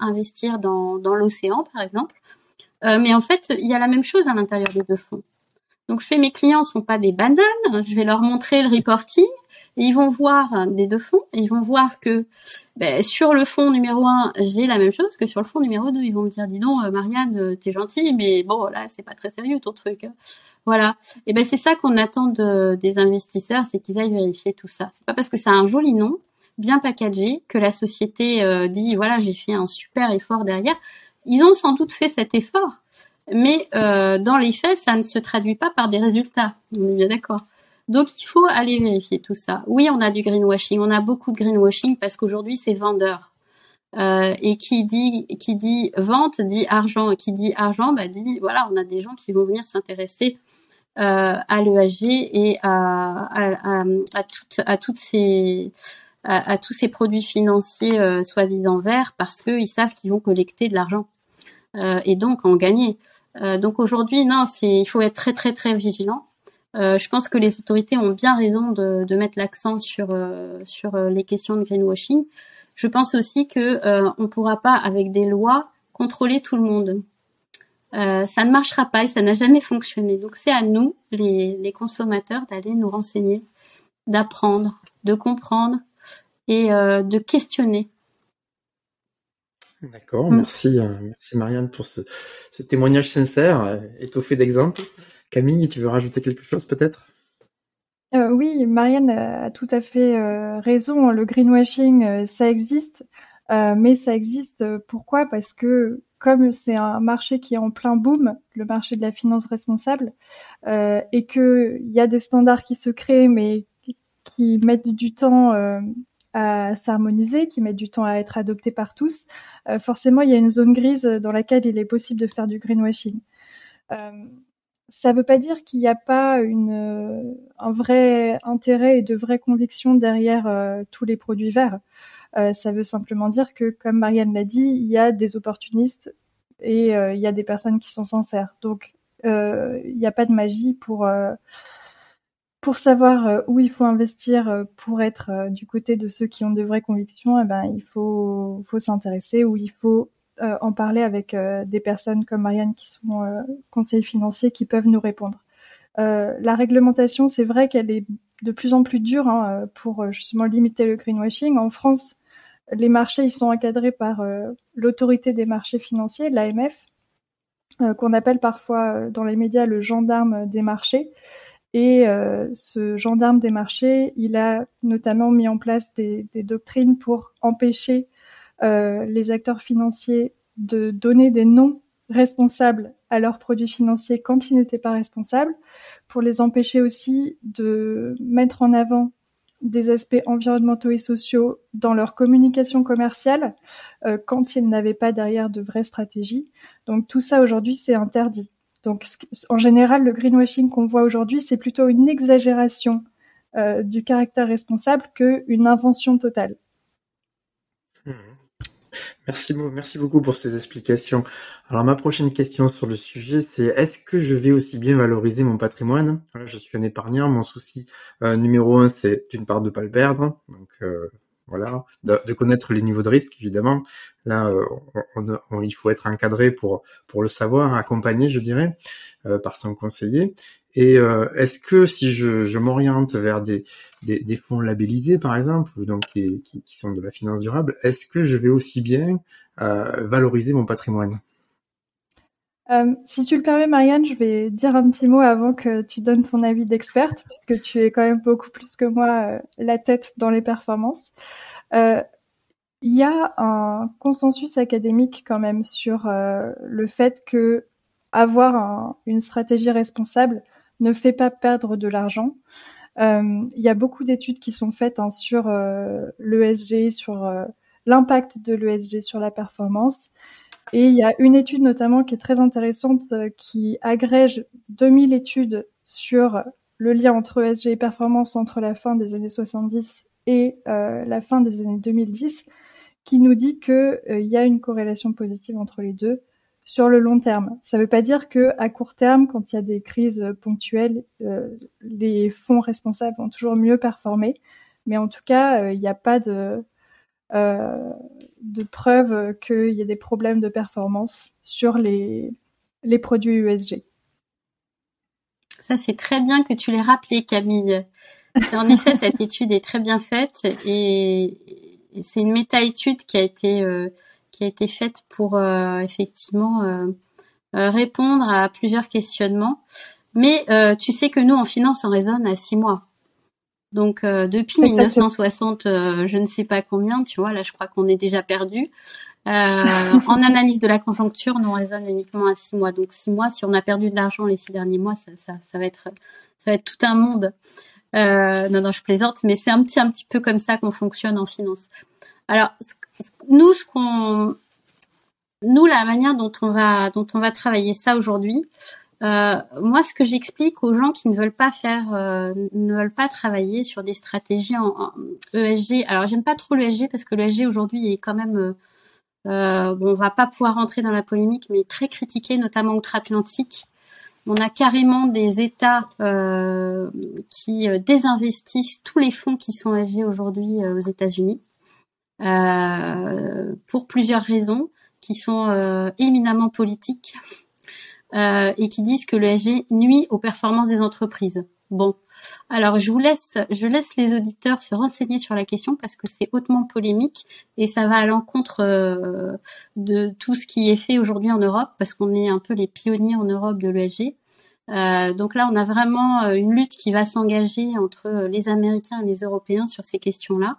investir dans, l'océan, par exemple. Euh, mais en fait, il y a la même chose à l'intérieur des deux fonds. Donc je fais mes clients sont pas des bananes, je vais leur montrer le reporting et ils vont voir des deux fonds et ils vont voir que ben, sur le fond numéro 1, j'ai la même chose que sur le fond numéro 2. Ils vont me dire, dis donc, euh, Marianne, euh, t'es gentille, mais bon, là, c'est pas très sérieux ton truc. Hein. Voilà. Et ben c'est ça qu'on attend de, des investisseurs, c'est qu'ils aillent vérifier tout ça. C'est pas parce que ça a un joli nom, bien packagé, que la société euh, dit, voilà, j'ai fait un super effort derrière. Ils ont sans doute fait cet effort, mais euh, dans les faits, ça ne se traduit pas par des résultats. On est bien d'accord. Donc il faut aller vérifier tout ça. Oui, on a du greenwashing, on a beaucoup de greenwashing parce qu'aujourd'hui c'est vendeur. Euh, et qui dit qui dit vente dit argent, et qui dit argent bah dit voilà on a des gens qui vont venir s'intéresser à l'ESG et à, à, à, à toutes ces à, tous ces produits financiers euh, soi-disant verts parce qu'ils savent qu'ils vont collecter de l'argent euh, et donc en gagner. Euh, donc aujourd'hui non c'est il faut être très très très vigilant. Euh, je pense que les autorités ont bien raison de, de mettre l'accent sur euh, sur euh, les questions de greenwashing. Je pense aussi que on pourra pas avec des lois contrôler tout le monde. ça ne marchera pas et ça n'a jamais fonctionné. Donc c'est à nous, les, les consommateurs, d'aller nous renseigner, d'apprendre, de comprendre et de questionner. D'accord, merci, merci Marianne pour ce, ce témoignage sincère, étoffé d'exemples. Camille, tu veux rajouter quelque chose peut-être? Euh, Oui, Marianne a tout à fait euh, raison. Le greenwashing, euh, ça existe, mais ça existe pourquoi? Parce que comme c'est un marché qui est en plein boom, le marché de la finance responsable, et qu'il y a des standards qui se créent, mais qui mettent du temps à s'harmoniser, qui mettent du temps à être adoptés par tous, forcément, il y a une zone grise dans laquelle il est possible de faire du greenwashing ça ne veut pas dire qu'il n'y a pas euh, un vrai intérêt et de vraies convictions derrière euh, tous les produits verts. Euh, ça veut simplement dire que, comme Marianne l'a dit, il y a des opportunistes et il y a des personnes qui sont sincères. Donc, il n'y a pas de magie pour pour savoir où il faut investir pour être du côté de ceux qui ont de vraies convictions. Eh ben, il faut s'intéresser ou il faut euh, en parler avec euh, des personnes comme Marianne qui sont euh, conseillers financiers qui peuvent nous répondre. la réglementation, c'est vrai qu'elle est de plus en plus dure hein, pour justement limiter le greenwashing. En France, les marchés ils sont encadrés par l'autorité des marchés financiers, l'AMF, qu'on appelle parfois dans les médias le gendarme des marchés. Et ce gendarme des marchés, il a notamment mis en place des, des doctrines pour empêcher euh, les acteurs financiers de donner des noms responsables à leurs produits financiers quand ils n'étaient pas responsables, pour les empêcher aussi de mettre en avant des aspects environnementaux et sociaux dans leur communication commerciale euh, quand ils n'avaient pas derrière de vraies stratégies. Donc tout ça aujourd'hui c'est interdit. Donc en général le greenwashing qu'on voit aujourd'hui c'est plutôt une exagération euh, du caractère responsable qu'une invention totale. Mmh. Merci, merci beaucoup pour ces explications. Alors ma prochaine question sur le sujet, c'est est-ce que je vais aussi bien valoriser mon patrimoine? Je suis un épargnant, mon souci euh, numéro un, c'est d'une part de pas le perdre. Donc euh, voilà, de, connaître les niveaux de risque évidemment. Là, il faut être encadré pour pour le savoir, accompagné, je dirais, par son conseiller. Et euh, est-ce que si je, m'oriente vers des, des, fonds labellisés, par exemple, donc qui, qui, sont de la finance durable, est-ce que je vais aussi bien euh, valoriser mon patrimoine? Euh, si tu le permets, Marianne, je vais dire un petit mot avant que tu donnes ton avis d'experte, puisque tu es quand même beaucoup plus que moi la tête dans les performances. Il y a un consensus académique quand même sur le fait que avoir une stratégie responsable ne fait pas perdre de l'argent. Euh, il y a beaucoup d'études qui sont faites hein, sur euh, l'ESG, sur euh, l'impact de l'ESG sur la performance. Et il y a une étude notamment qui est très intéressante qui agrège 2000 études sur le lien entre ESG et performance entre la fin des années 70 et la fin des années 2010, qui nous dit qu'il y a une corrélation positive entre les deux sur le long terme. Ça ne veut pas dire que à court terme, quand il y a des crises ponctuelles, euh, les fonds responsables vont toujours mieux performer. Mais en tout cas, euh, il n'y a pas de, euh, de preuve qu'il y ait des problèmes de performance sur les, les produits USG. Ça, c'est très bien que tu l'aies rappelé, Camille. En effet, *laughs* cette étude est très bien faite et c'est une méta-étude qui a été qui a été faite pour euh, effectivement euh, euh, répondre à plusieurs questionnements. Mais tu sais que nous, en finance, on raisonne à six mois. Donc depuis 1960, je ne sais pas combien, tu vois, là je crois qu'on est déjà perdu. en analyse de la conjoncture, nous on raisonne uniquement à six mois. Donc six mois, si on a perdu de l'argent les six derniers mois, ça, ça, ça, va être ça va être tout un monde. non, non, je plaisante, mais c'est un petit un petit peu comme ça qu'on fonctionne en finance. Alors, nous, ce qu'on, nous, la manière dont on va, dont on va travailler ça aujourd'hui, euh, moi, ce que j'explique aux gens qui ne veulent pas faire, euh, ne veulent pas travailler sur des stratégies en, ESG. Alors, j'aime pas trop l'ESG parce que l'ESG aujourd'hui est quand même, euh, bon, on va pas pouvoir rentrer dans la polémique, mais très critiqué, notamment outre-Atlantique. On a carrément des États qui désinvestissent tous les fonds qui sont ESG aujourd'hui aux États-Unis. Euh, pour plusieurs raisons qui sont euh, éminemment politiques euh, et qui disent que le SG nuit aux performances des entreprises. Bon, alors je vous laisse, je laisse les auditeurs se renseigner sur la question parce que c'est hautement polémique et ça va à l'encontre de tout ce qui est fait aujourd'hui en Europe parce qu'on est un peu les pionniers en Europe de l'ESG. Euh, donc là, on a vraiment une lutte qui va s'engager entre les Américains et les Européens sur ces questions-là.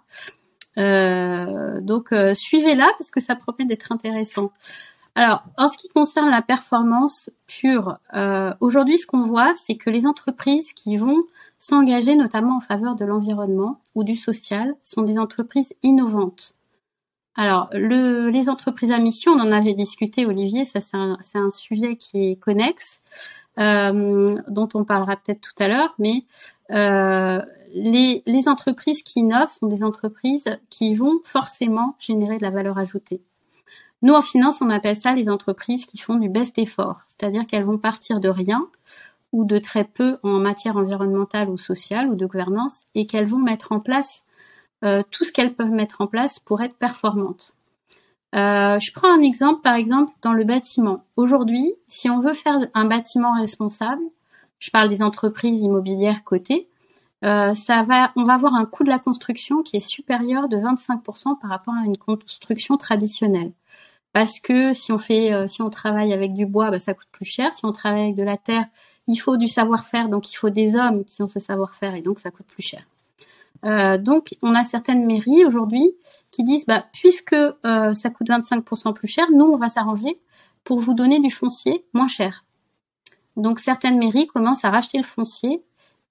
Euh, donc euh, suivez-la parce que ça promet d'être intéressant. Alors, en ce qui concerne la performance pure, euh, aujourd'hui, ce qu'on voit, c'est que les entreprises qui vont s'engager notamment en faveur de l'environnement ou du social sont des entreprises innovantes. Alors, le, les entreprises à mission, on en avait discuté, Olivier, ça c'est un, sujet qui est connexe, euh, dont on parlera peut-être tout à l'heure, mais euh, les, entreprises qui innovent sont des entreprises qui vont forcément générer de la valeur ajoutée. Nous, en finance, on appelle ça les entreprises qui font du best effort, c'est-à-dire qu'elles vont partir de rien ou de très peu en matière environnementale ou sociale ou de gouvernance et qu'elles vont mettre en place euh, tout ce qu'elles peuvent mettre en place pour être performantes. Euh, je prends un exemple, par exemple, dans le bâtiment. Aujourd'hui, si on veut faire un bâtiment responsable, je parle des entreprises immobilières cotées, euh, ça va, on va avoir un coût de la construction qui est supérieur de 25% par rapport à une construction traditionnelle. Parce que si on fait, euh, si on travaille avec du bois, bah, ça coûte plus cher. Si on travaille avec de la terre, il faut du savoir-faire, donc il faut des hommes qui ont ce savoir-faire et donc ça coûte plus cher. Euh, donc on a certaines mairies aujourd'hui qui disent, bah, puisque euh, ça coûte 25% plus cher, nous on va s'arranger pour vous donner du foncier moins cher. Donc certaines mairies commencent à racheter le foncier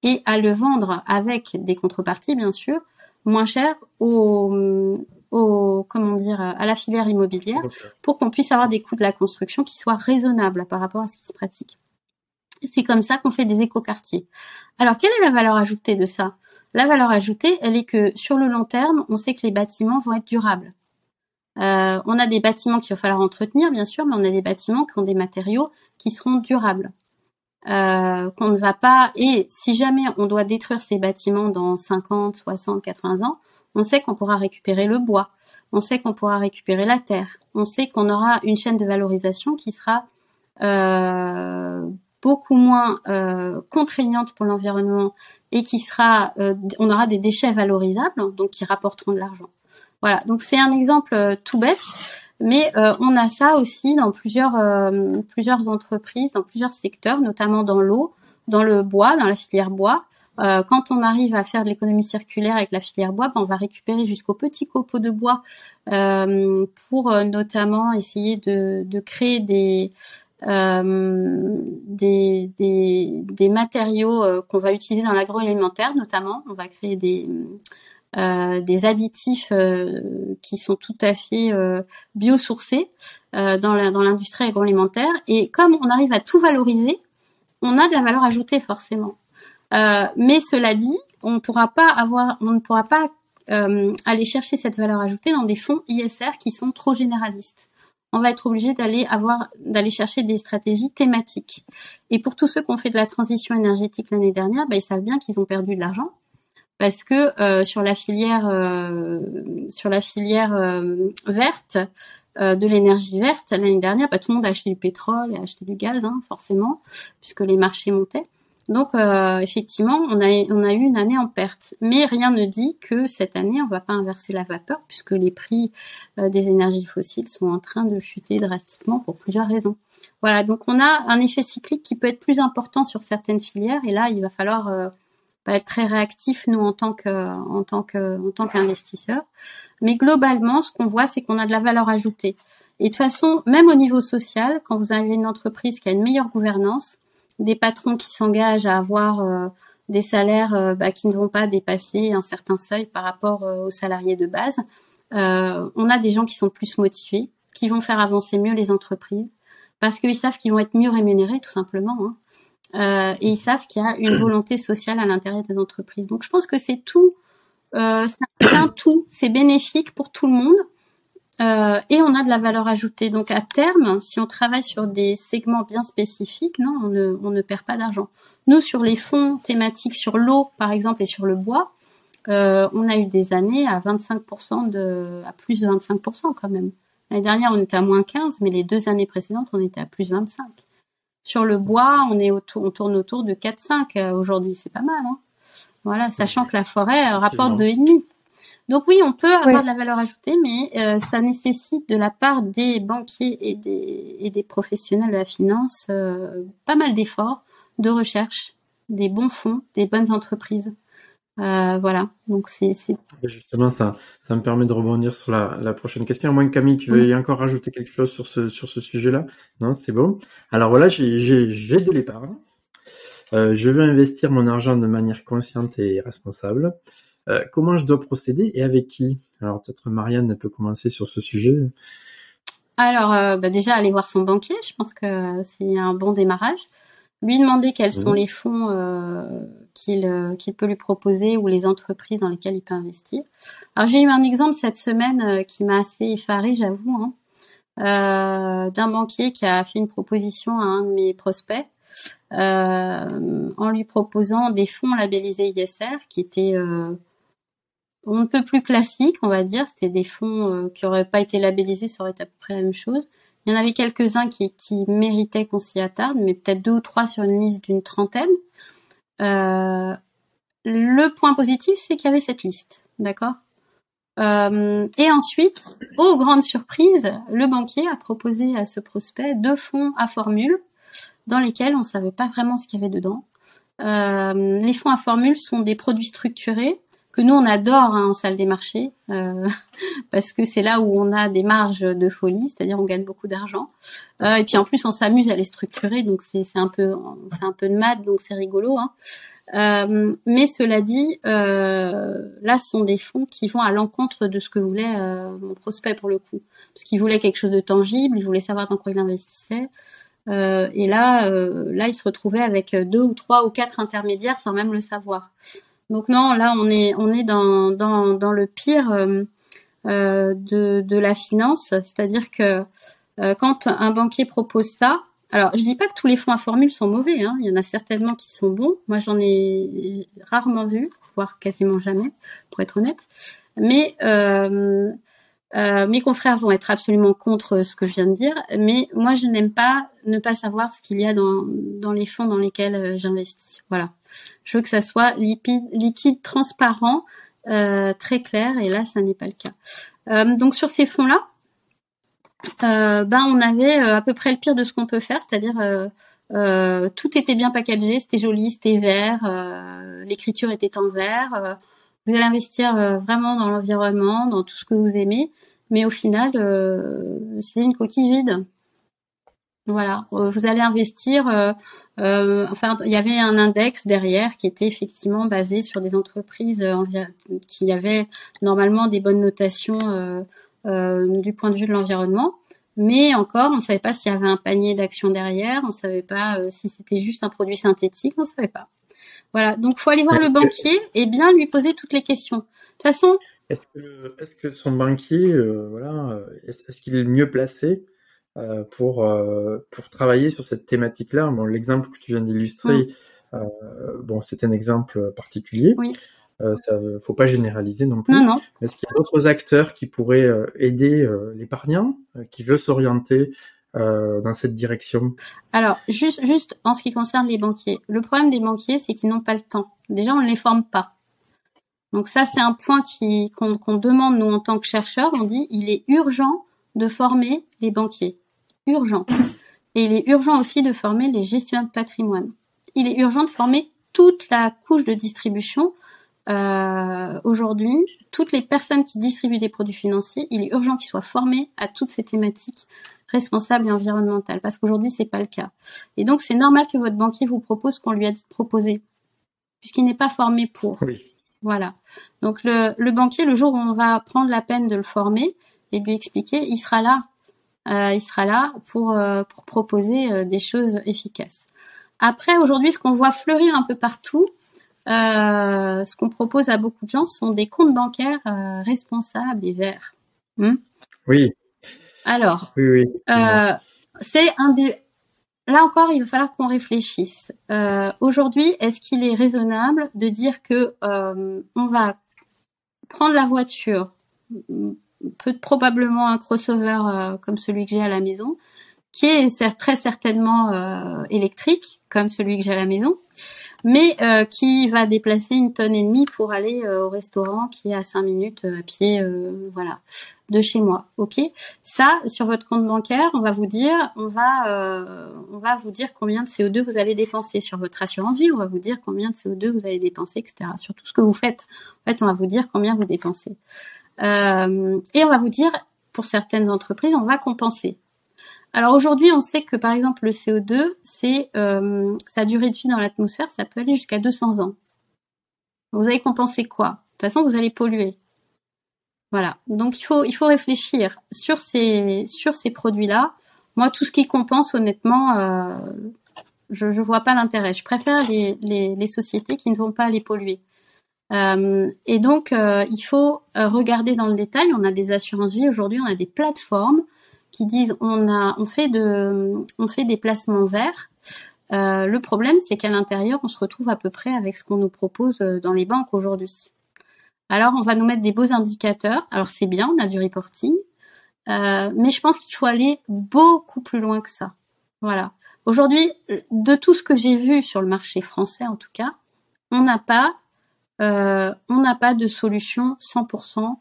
et à le vendre avec des contreparties, bien sûr, moins cher au, au comment dire, à la filière immobilière pour qu'on puisse avoir des coûts de la construction qui soient raisonnables par rapport à ce qui se pratique. C'est comme ça qu'on fait des écoquartiers. Alors, quelle est la valeur ajoutée de ça? La valeur ajoutée, elle est que sur le long terme, on sait que les bâtiments vont être durables. Euh, on a des bâtiments qu'il va falloir entretenir, bien sûr, mais on a des bâtiments qui ont des matériaux qui seront durables. Euh, qu'on ne va pas et si jamais on doit détruire ces bâtiments dans 50, 60, 80 ans, On sait qu'on pourra récupérer le bois, on sait qu'on pourra récupérer la terre, on sait qu'on aura une chaîne de valorisation qui sera euh, beaucoup moins euh, contraignante pour l'environnement et qui sera, euh, on aura des déchets valorisables, donc qui rapporteront de l'argent. Voilà, donc c'est un exemple tout bête, mais on a ça aussi dans plusieurs plusieurs entreprises, dans plusieurs secteurs, notamment dans l'eau, dans le bois, dans la filière bois. Euh, quand on arrive à faire de l'économie circulaire avec la filière bois, ben, on va récupérer jusqu'aux petits copeaux de bois euh, pour euh, notamment essayer de, de créer des, euh, des, des, des, matériaux qu'on va utiliser dans l'agroalimentaire notamment. On va créer des, euh, des additifs qui sont tout à fait biosourcés dans l'industrie agroalimentaire. Et comme on arrive à tout valoriser, on a de la valeur ajoutée forcément. Euh, mais cela dit, on ne pourra pas avoir, on ne pourra pas euh, aller chercher cette valeur ajoutée dans des fonds ISR qui sont trop généralistes. On va être obligé d'aller avoir, d'aller chercher des stratégies thématiques. Et pour tous ceux qui ont fait de la transition énergétique l'année dernière, bah, ils savent bien qu'ils ont perdu de l'argent parce que euh, sur la filière, euh, sur la filière euh, verte, de l'énergie verte l'année dernière, bah, tout le monde a acheté du pétrole et a acheté du gaz, hein, forcément, puisque les marchés montaient. Donc euh, effectivement, on a, eu une année en perte. Mais rien ne dit que cette année, on va pas inverser la vapeur puisque les prix euh, des énergies fossiles sont en train de chuter drastiquement pour plusieurs raisons. Voilà, donc on a un effet cyclique qui peut être plus important sur certaines filières et là, il va falloir euh, être très réactif nous en tant que qu'investisseur. Mais globalement, ce qu'on voit, c'est qu'on a de la valeur ajoutée. Et de toute façon, même au niveau social, quand vous avez une entreprise qui a une meilleure gouvernance, des patrons qui s'engagent à avoir euh, des salaires euh, bah, qui ne vont pas dépasser un certain seuil par rapport euh, aux salariés de base. on a des gens qui sont plus motivés, qui vont faire avancer mieux les entreprises, parce qu'ils savent qu'ils vont être mieux rémunérés tout simplement. Hein. Euh, et ils savent qu'il y a une volonté sociale à l'intérieur des entreprises. Donc je pense que c'est tout, euh, c'est un tout, c'est bénéfique pour tout le monde. Euh, et on a de la valeur ajoutée. Donc à terme, si on travaille sur des segments bien spécifiques, non, on ne, on ne perd pas d'argent. Nous, sur les fonds thématiques, sur l'eau par exemple et sur le bois, euh, on a eu des années à 25% de, à plus de 25% quand même. L'année dernière, on était à moins 15, mais les deux années précédentes, on était à plus 25. Sur le bois, on est autour, on tourne autour de 4-5 euh, aujourd'hui, c'est pas mal. Hein voilà, sachant que la forêt rapporte 2,5. Donc oui, on peut avoir de la valeur ajoutée, mais euh, ça nécessite de la part des banquiers et des, et des professionnels de la finance euh, pas mal d'efforts, de recherche, des bons fonds, des bonnes entreprises. Euh, voilà, donc c'est justement ça, ça me permet de rebondir sur la, la prochaine question. À moins que Camille, tu veuilles encore rajouter quelque chose sur ce sur ce sujet-là? Non, c'est bon. Alors voilà, j'ai j'ai de l'épargne. Euh, je veux investir mon argent de manière consciente et responsable. Euh, comment je dois procéder et avec qui? Alors peut-être Marianne peut commencer sur ce sujet. Alors euh, bah, déjà aller voir son banquier, je pense que c'est un bon démarrage. Lui demander quels sont mhm. les fonds euh, qu'il peut lui proposer ou les entreprises dans lesquelles il peut investir. Alors j'ai eu un exemple cette semaine qui m'a assez effaré, j'avoue, hein, d'un banquier qui a fait une proposition à un de mes prospects en lui proposant des fonds labellisés ISR qui étaient on ne peut plus classique, on va dire. C'était des fonds euh, qui auraient pas été labellisés, ça aurait été à peu près la même chose. Il y en avait quelques-uns qui, qui méritaient qu'on s'y attarde, mais peut-être deux ou trois sur une liste d'une trentaine. Euh, le point positif, c'est qu'il y avait cette liste, d'accord? Euh, Et ensuite, aux grandes surprises, le banquier a proposé à ce prospect deux fonds à formule dans lesquels on ne savait pas vraiment ce qu'il y avait dedans. les fonds à formule sont des produits structurés que nous on adore hein, en salle des marchés euh, *laughs* parce que c'est là où on a des marges de folie, c'est-à-dire on gagne beaucoup d'argent. Euh, et puis en plus on s'amuse à les structurer, donc c'est un peu on fait un peu de maths, donc c'est rigolo. Hein. Euh, mais cela dit, là ce sont des fonds qui vont à l'encontre de ce que voulait mon prospect pour le coup, parce qu'il voulait quelque chose de tangible, il voulait savoir dans quoi il investissait. et là, là, il se retrouvait avec deux ou trois ou quatre intermédiaires sans même le savoir. Donc non, là on est on est dans dans, le pire euh, euh, de de la finance, c'est-à-dire que euh, quand un banquier propose ça, alors je dis pas que tous les fonds à formule sont mauvais, hein, il y en a certainement qui sont bons. Moi j'en ai rarement vu, voire quasiment jamais, pour être honnête. Mais euh, mes confrères vont être absolument contre ce que je viens de dire, mais moi je n'aime pas ne pas savoir ce qu'il y a dans, dans les fonds dans lesquels euh, j'investis. Voilà, je veux que ça soit liquide, transparent, euh, très clair, et là ça n'est pas le cas. Euh, donc sur ces fonds-là, euh, ben on avait à peu près le pire de ce qu'on peut faire, c'est-à-dire tout était bien packagé, c'était joli, c'était vert, l'écriture était en vert vous allez investir euh, vraiment dans l'environnement, dans tout ce que vous aimez, mais au final, euh, c'est une coquille vide. Voilà, euh, vous allez investir. enfin, il y avait un index derrière qui était effectivement basé sur des entreprises qui avaient normalement des bonnes notations du point de vue de l'environnement. Mais encore, on ne savait pas s'il y avait un panier d'actions derrière, on ne savait pas si c'était juste un produit synthétique, on ne savait pas. Voilà, donc faut aller voir le banquier et bien lui poser toutes les questions. De toute façon. Est-ce que, son banquier, euh, voilà, euh, est-ce, qu'il est mieux placé euh, pour pour travailler sur cette thématique-là? Bon, l'exemple que tu viens d'illustrer, mm. bon, c'est un exemple particulier. Oui. ça, faut pas généraliser non plus. Non, non. Est-ce qu'il y a d'autres acteurs qui pourraient aider l'épargnant qui veut s'orienter euh, dans cette direction Alors, juste, juste en ce qui concerne les banquiers, le problème des banquiers, c'est qu'ils n'ont pas le temps. Déjà, on ne les forme pas. Donc ça, c'est un point qui qu'on demande nous en tant que chercheurs. On dit il est urgent de former les banquiers, urgent. Et il est urgent aussi de former les gestionnaires de patrimoine. Il est urgent de former toute la couche de distribution. Euh, Aujourd'hui, toutes les personnes qui distribuent des produits financiers, il est urgent qu'ils soient formés à toutes ces thématiques responsable et environnemental, parce qu'aujourd'hui c'est pas le cas. Et donc c'est normal que votre banquier vous propose qu'on lui a proposé, puisqu'il n'est pas formé pour. Oui. Voilà. Donc le, le, banquier, le jour où on va prendre la peine de le former et de lui expliquer, il sera là. Euh, il sera là pour, euh, pour proposer euh, des choses efficaces. Après, aujourd'hui, ce qu'on voit fleurir un peu partout, ce qu'on propose à beaucoup de gens, sont des comptes bancaires responsables et verts. Hmm? Oui. Alors, oui, euh, c'est un des. Là encore, il va falloir qu'on réfléchisse. Euh, aujourd'hui, est-ce qu'il est raisonnable de dire que euh, on va prendre la voiture, peut probablement un crossover comme celui que j'ai à la maison, qui est très certainement électrique comme celui que j'ai à la maison, mais qui va déplacer une tonne et demie pour aller au restaurant qui est à cinq minutes à pied, voilà de chez moi. Ok, ça sur votre compte bancaire, on va vous dire, on va, euh, on va vous dire combien de CO2 vous allez dépenser sur votre assurance vie. On va vous dire combien de CO2 vous allez dépenser, etc. Sur tout ce que vous faites. En fait, on va vous dire combien vous dépensez. Euh, et on va vous dire, pour certaines entreprises, on va compenser. Alors aujourd'hui, on sait que par exemple le CO2, c'est euh, sa durée de vie dans l'atmosphère, ça peut aller jusqu'à 200 ans. Vous allez compenser quoi? De toute façon, vous allez polluer. Voilà. Donc il faut il faut réfléchir sur ces sur ces produits-là. Moi, tout ce qui compense, honnêtement, euh, je je vois pas l'intérêt. Je préfère les, les, sociétés qui ne vont pas les polluer. Euh, et donc euh, il faut regarder dans le détail. On a des assurances vie aujourd'hui, on a des plateformes qui disent on a on fait de on fait des placements verts. Euh, le problème, c'est qu'à l'intérieur, on se retrouve à peu près avec ce qu'on nous propose dans les banques aujourd'hui. Alors, on va nous mettre des beaux indicateurs. Alors, c'est bien, on a du reporting. Euh, mais je pense qu'il faut aller beaucoup plus loin que ça. Voilà. Aujourd'hui, de tout ce que j'ai vu sur le marché français, en tout cas, on n'a pas, euh, on n'a pas de solution 100%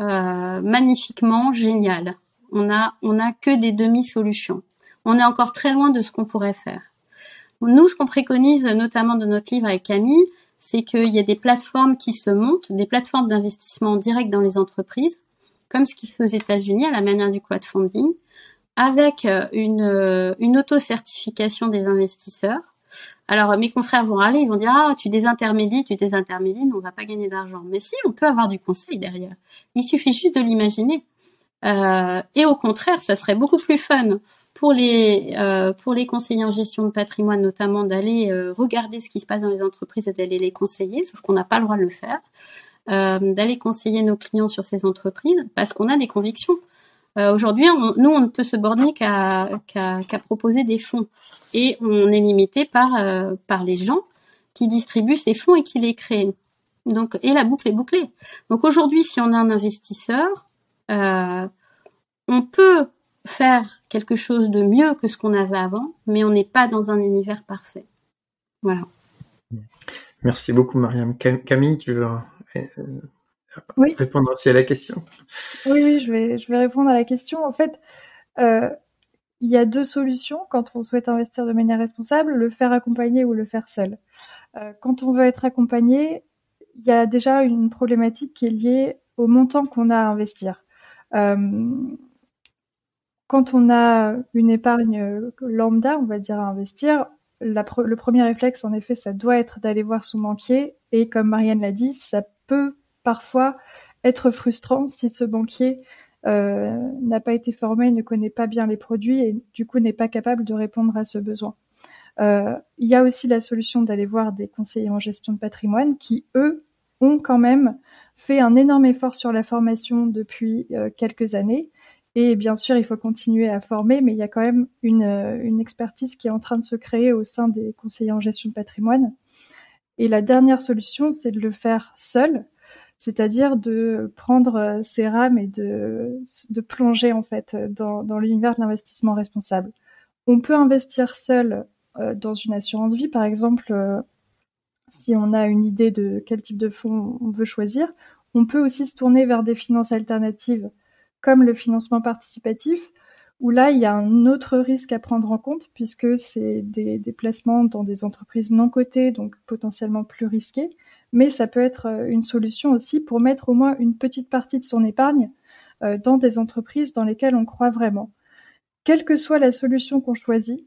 euh, magnifiquement géniale. On a, a que des demi-solutions. On est encore très loin de ce qu'on pourrait faire. Nous, ce qu'on préconise, notamment dans notre livre avec Camille, c'est qu'il y a des plateformes qui se montent, des plateformes d'investissement direct dans les entreprises, comme ce qui se fait aux États-Unis à la manière du crowdfunding, avec euh, une, euh, une auto-certification des investisseurs. Alors mes confrères vont aller, ils vont dire ah tu désintermédies, tu désintermédies, on va pas gagner d'argent. Mais si, on peut avoir du conseil derrière. Il suffit juste de l'imaginer. Euh, et au contraire, ça serait beaucoup plus fun pour les euh, pour les conseillers en gestion de patrimoine notamment d'aller euh, regarder ce qui se passe dans les entreprises et d'aller les conseiller, sauf qu'on n'a pas le droit de le faire, euh, d'aller conseiller nos clients sur ces entreprises parce qu'on a des convictions. Aujourd'hui, nous, on ne peut se borner qu'à qu'à proposer des fonds et on est limité par par les gens qui distribuent ces fonds et qui les créent. Donc, et la boucle est bouclée. Donc aujourd'hui, si on a un investisseur, euh, on peut faire quelque chose de mieux que ce qu'on avait avant, mais on n'est pas dans un univers parfait. Voilà. Merci beaucoup, Mariam. Camille, tu veux euh, répondre aussi à la question? Oui, oui, je vais, je vais répondre à la question. En fait, euh, il y a deux solutions quand on souhaite investir de manière responsable, le faire accompagner ou le faire seul. Euh, quand on veut être accompagné, il y a déjà une problématique qui est liée au montant qu'on a à investir. Euh, quand on a une épargne lambda, on va dire, à investir, le premier réflexe, en effet, ça doit être d'aller voir son banquier. Et comme Marianne l'a dit, ça peut parfois être frustrant si ce banquier euh, n'a pas été formé, ne connaît pas bien les produits et du coup n'est pas capable de répondre à ce besoin. Euh, il y a aussi la solution d'aller voir des conseillers en gestion de patrimoine qui, eux, ont quand même fait un énorme effort sur la formation depuis euh, quelques années. Et bien sûr, il faut continuer à former, mais il y a quand même une, une, expertise qui est en train de se créer au sein des conseillers en gestion de patrimoine. Et la dernière solution, c'est de le faire seul c'est-à-dire de prendre ses euh, rames et de, de plonger en fait dans, dans l'univers de l'investissement responsable. On peut investir seul euh, dans une assurance vie, par exemple, euh, si on a une idée de quel type de fonds on veut choisir. On peut aussi se tourner vers des finances alternatives comme le financement participatif, où là, il y a un autre risque à prendre en compte puisque c'est des, des placements dans des entreprises non cotées, donc potentiellement plus risqués mais ça peut être euh, une solution aussi pour mettre au moins une petite partie de son épargne euh, dans des entreprises dans lesquelles on croit vraiment. Quelle que soit la solution qu'on choisit,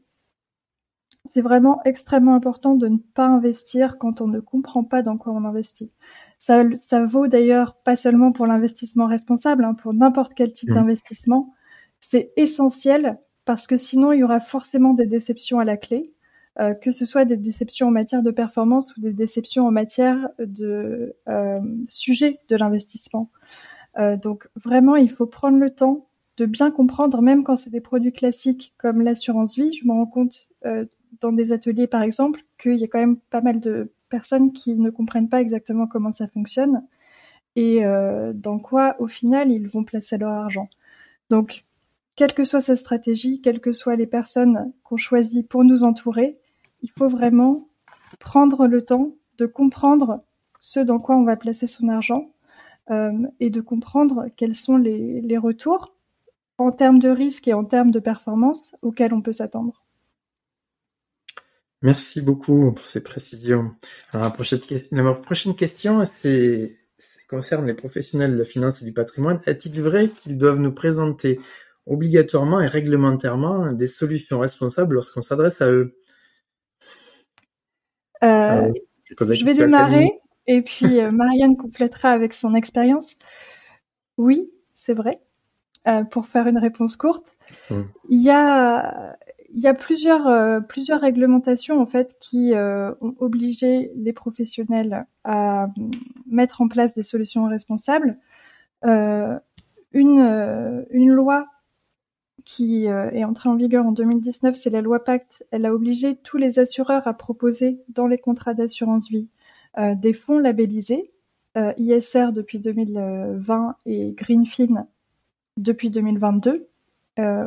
c'est vraiment extrêmement important de ne pas investir quand on ne comprend pas dans quoi on investit. Ça, ça vaut d'ailleurs pas seulement pour l'investissement responsable, hein, pour n'importe quel type mmh. d'investissement. C'est essentiel parce que sinon il y aura forcément des déceptions à la clé. Euh, que ce soit des déceptions en matière de performance ou des déceptions en matière de euh, sujet de l'investissement. Euh, donc vraiment, il faut prendre le temps de bien comprendre, même quand c'est des produits classiques comme l'assurance vie. Je me rends compte dans des ateliers, par exemple, qu'il y a quand même pas mal de personnes qui ne comprennent pas exactement comment ça fonctionne et euh, dans quoi, au final, ils vont placer leur argent. Donc, quelle que soit sa stratégie, quelles que soient les personnes qu'on choisit pour nous entourer, il faut vraiment prendre le temps de comprendre ce dans quoi on va placer son argent euh, et de comprendre quels sont les, les, retours en termes de risque et en termes de performance auxquels on peut s'attendre. Merci beaucoup pour ces précisions. Alors, la, prochaine, la prochaine question, c'est concerne les professionnels de la finance et du patrimoine. Est-il vrai qu'ils doivent nous présenter obligatoirement et réglementairement des solutions responsables lorsqu'on s'adresse à eux? Euh, je vais démarrer et puis euh, *laughs* Marianne complétera avec son expérience. Oui, c'est vrai. Euh, pour faire une réponse courte, hum. il y a il y a plusieurs plusieurs réglementations en fait qui ont obligé les professionnels à mettre en place des solutions responsables. une une loi qui euh, est entrée en vigueur en 2019, c'est la loi Pacte. Elle a obligé tous les assureurs à proposer dans les contrats d'assurance vie euh, des fonds labellisés, euh, ISR depuis 2020 et Greenfin depuis 2022.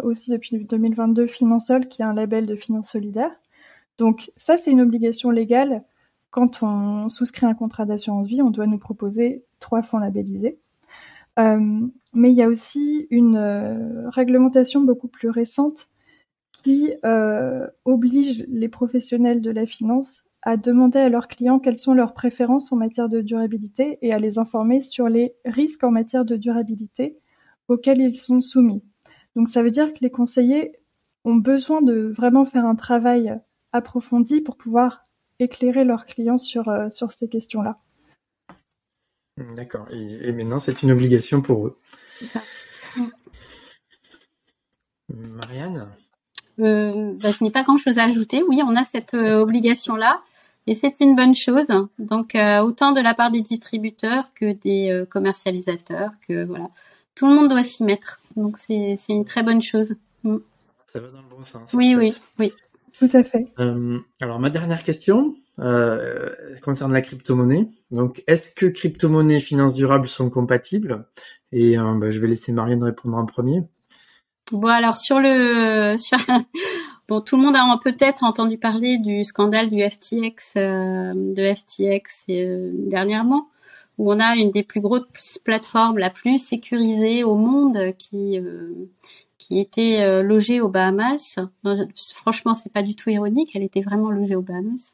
Aussi depuis 2022 Finansol qui est un label de finance solidaire. Donc ça c'est une obligation légale. Quand on souscrit un contrat d'assurance vie, on doit nous proposer trois fonds labellisés. Euh, mais il y a aussi une euh, réglementation beaucoup plus récente qui euh, oblige les professionnels de la finance à demander à leurs clients quelles sont leurs préférences en matière de durabilité et à les informer sur les risques en matière de durabilité auxquels ils sont soumis. Donc ça veut dire que les conseillers ont besoin de vraiment faire un travail approfondi pour pouvoir éclairer leurs clients sur, sur ces questions-là. D'accord. Et, maintenant, c'est une obligation pour eux. C'est ça. Marianne? Euh, bah, Je n'ai pas grand-chose à ajouter. Oui, on a cette euh, obligation-là. Et c'est une bonne chose. Donc, euh, autant de la part des distributeurs que des commercialisateurs, que voilà. Tout le monde doit s'y mettre. Donc, c'est une très bonne chose. Mm. Ça va dans le bon sens. Oui, oui, oui. Tout à fait. alors, ma dernière question, euh, concerne la crypto-monnaie. Donc, est-ce que crypto-monnaie et finances durables sont compatibles? Et euh, bah, je vais laisser Marianne répondre en premier. Bon, alors sur le, *laughs* sur, bon, tout le monde a peut-être entendu parler du scandale du FTX, euh, de FTX euh, dernièrement, où on a une des plus grosses plateformes, la plus sécurisée au monde, qui qui était euh, logée aux Bahamas. franchement, c'est pas du tout ironique, elle était vraiment logée aux Bahamas,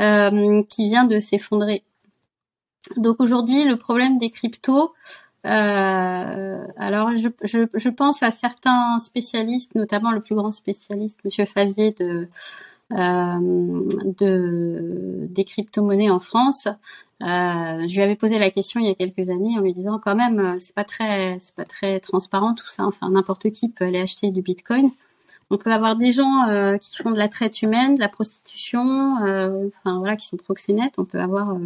euh, qui vient de s'effondrer. Donc aujourd'hui, le problème des cryptos, euh, alors je, pense à certains spécialistes, notamment le plus grand spécialiste, Monsieur Favier de euh, de des crypto-monnaies en France, euh, je lui avais posé la question il y a quelques années en lui disant quand même euh, c'est pas très c'est pas très transparent tout ça. Enfin n'importe qui peut aller acheter du Bitcoin. On peut avoir des gens euh, qui font de la traite humaine, de la prostitution, euh, enfin voilà qui sont proxénètes. On peut avoir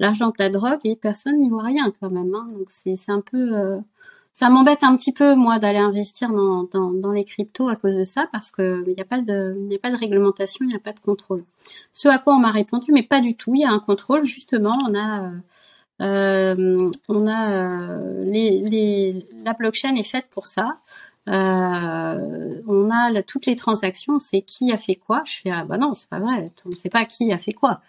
l'argent de la drogue et personne n'y voit rien quand même. Hein. Donc c'est un peu ça m'embête un petit peu moi d'aller investir dans, dans, dans, les cryptos à cause de ça parce que il n'y a pas de il a pas de réglementation, il n'y a pas de contrôle. Ce à quoi on m'a répondu, mais pas du tout. Il y a un contrôle justement. On a euh, on a euh, les, les, la blockchain est faite pour ça. Euh, on a toutes les transactions, c'est qui a fait quoi. Je fais ah bah non, c'est pas vrai. On ne sait pas qui a fait quoi.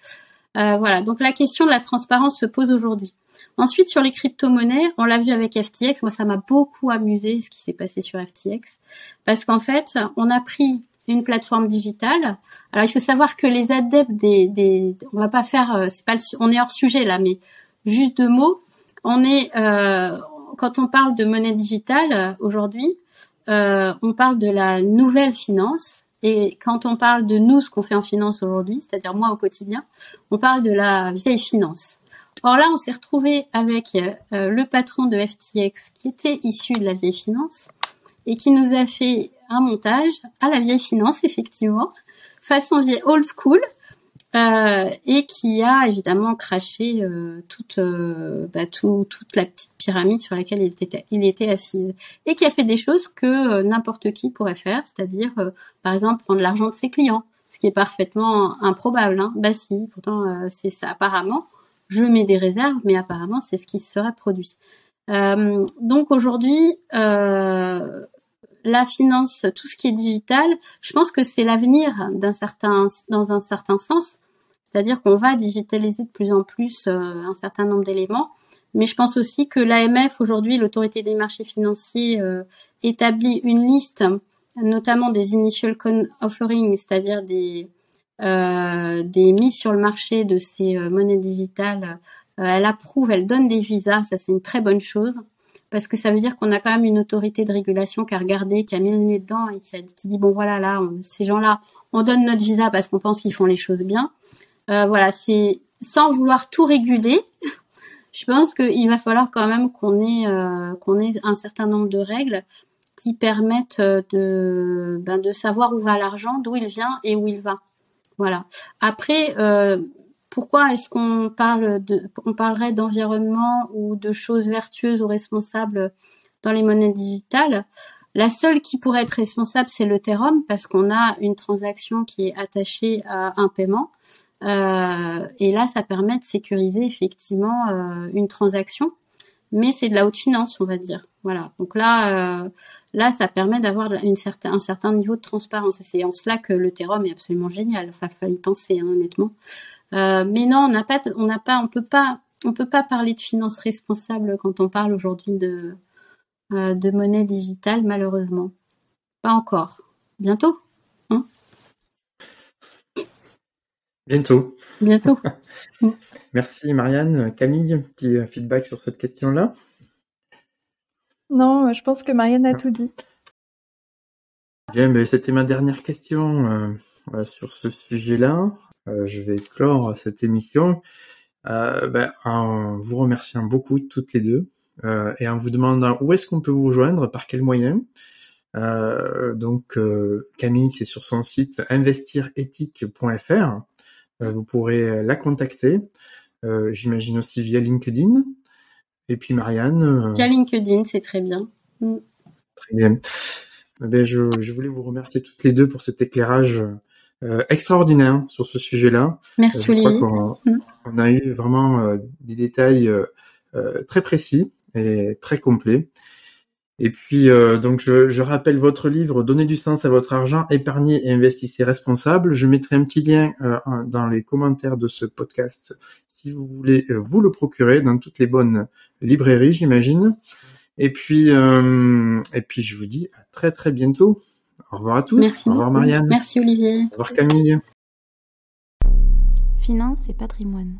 Euh, voilà. Donc la question de la transparence se pose aujourd'hui. Ensuite, sur les crypto-monnaies, on l'a vu avec FTX. Moi, ça m'a beaucoup amusé ce qui s'est passé sur FTX, parce qu'en fait, on a pris une plateforme digitale. Alors, il faut savoir que les adeptes des, on va pas faire, euh, c'est pas, on est hors sujet là, mais juste deux mots. On est, euh, quand on parle de monnaie digitale aujourd'hui, on parle de la nouvelle finance. Et quand on parle de nous, ce qu'on fait en finance aujourd'hui, c'est-à-dire moi au quotidien, on parle de la vieille finance. Or là, on s'est retrouvé avec euh, le patron de FTX qui était issu de la vieille finance et qui nous a fait un montage à la vieille finance, effectivement, façon vieille old school, euh, et qui a évidemment craché euh, toute, bah, toute la petite pyramide sur laquelle il était, il était assise, et qui a fait des choses que n'importe qui pourrait faire, c'est-à-dire, par exemple, prendre l'argent de ses clients, ce qui est parfaitement improbable. Hein. Bah si, pourtant c'est ça apparemment je mets des réserves, mais apparemment c'est ce qui sera produit. Euh, donc aujourd'hui, euh, la finance, tout ce qui est digital, je pense que c'est l'avenir d'un certain, dans un certain sens. C'est-à-dire qu'on va digitaliser de plus en plus euh, un certain nombre d'éléments. Mais je pense aussi que l'AMF aujourd'hui, l'autorité des marchés financiers, euh, établit une liste, notamment des initial coin offerings, c'est-à-dire des euh, des mises sur le marché de ces monnaies digitales. Elle approuve, elle donne des visas, ça c'est une très bonne chose parce que ça veut dire qu'on a quand même une autorité de régulation qui a regardé, qui a mis le nez dedans et qui dit bon voilà là, ces gens-là, on donne notre visa parce qu'on pense qu'ils font les choses bien. Euh, voilà, c'est sans vouloir tout réguler. *laughs* je pense qu'il va falloir quand même qu'on ait euh, qu'on ait un certain nombre de règles qui permettent de ben, de savoir où va l'argent, d'où il vient et où il va. Voilà. Après, euh, pourquoi est-ce qu'on parle de, on parlerait d'environnement ou de choses vertueuses ou responsables dans les monnaies digitales? La seule qui pourrait être responsable, c'est l'Ethereum parce qu'on a une transaction qui est attachée à un paiement. Euh, et là, ça permet de sécuriser effectivement euh, une transaction, mais c'est de la haute finance, on va dire. Voilà. Donc là, euh, ça permet d'avoir un certain niveau de transparence. Et c'est en cela que le Terrum est absolument génial. Enfin, il fallait y penser, hein, honnêtement. Mais non, on n'a pas, on peut pas, parler de finances responsables quand on parle aujourd'hui de, de monnaie digitale, malheureusement. Pas encore. Bientôt. Hein Bientôt. Bientôt. *laughs* Merci Marianne. Camille, petit feedback sur cette question-là? Non, je pense que Marianne a tout dit. Bien, mais c'était ma dernière question euh, sur ce sujet-là. Euh, je vais clore cette émission euh, ben, en vous remerciant beaucoup toutes les deux et en vous demandant où est-ce qu'on peut vous rejoindre, par quels moyens. donc Camille, c'est sur son site investirethique.fr. vous pourrez la contacter. J'imagine aussi via LinkedIn. Et puis Marianne. Euh, Via LinkedIn, c'est très bien. Mm. Très bien. Eh je, je, voulais vous remercier toutes les deux pour cet éclairage extraordinaire sur ce sujet-là. Merci Olivier. Mm. On, a eu vraiment des détails très précis et très complets. Et puis, euh, donc, je, je, rappelle votre livre Donnez du sens à votre argent, épargnez et investissez responsable. Je mettrai un petit lien euh, dans les commentaires de ce podcast si vous voulez euh, vous le procurer dans toutes les bonnes librairies, j'imagine. Et puis, et puis, je vous dis à très très bientôt. Au revoir à tous. Merci Au revoir Marianne. Merci Olivier. Au revoir Camille. Finance et patrimoine.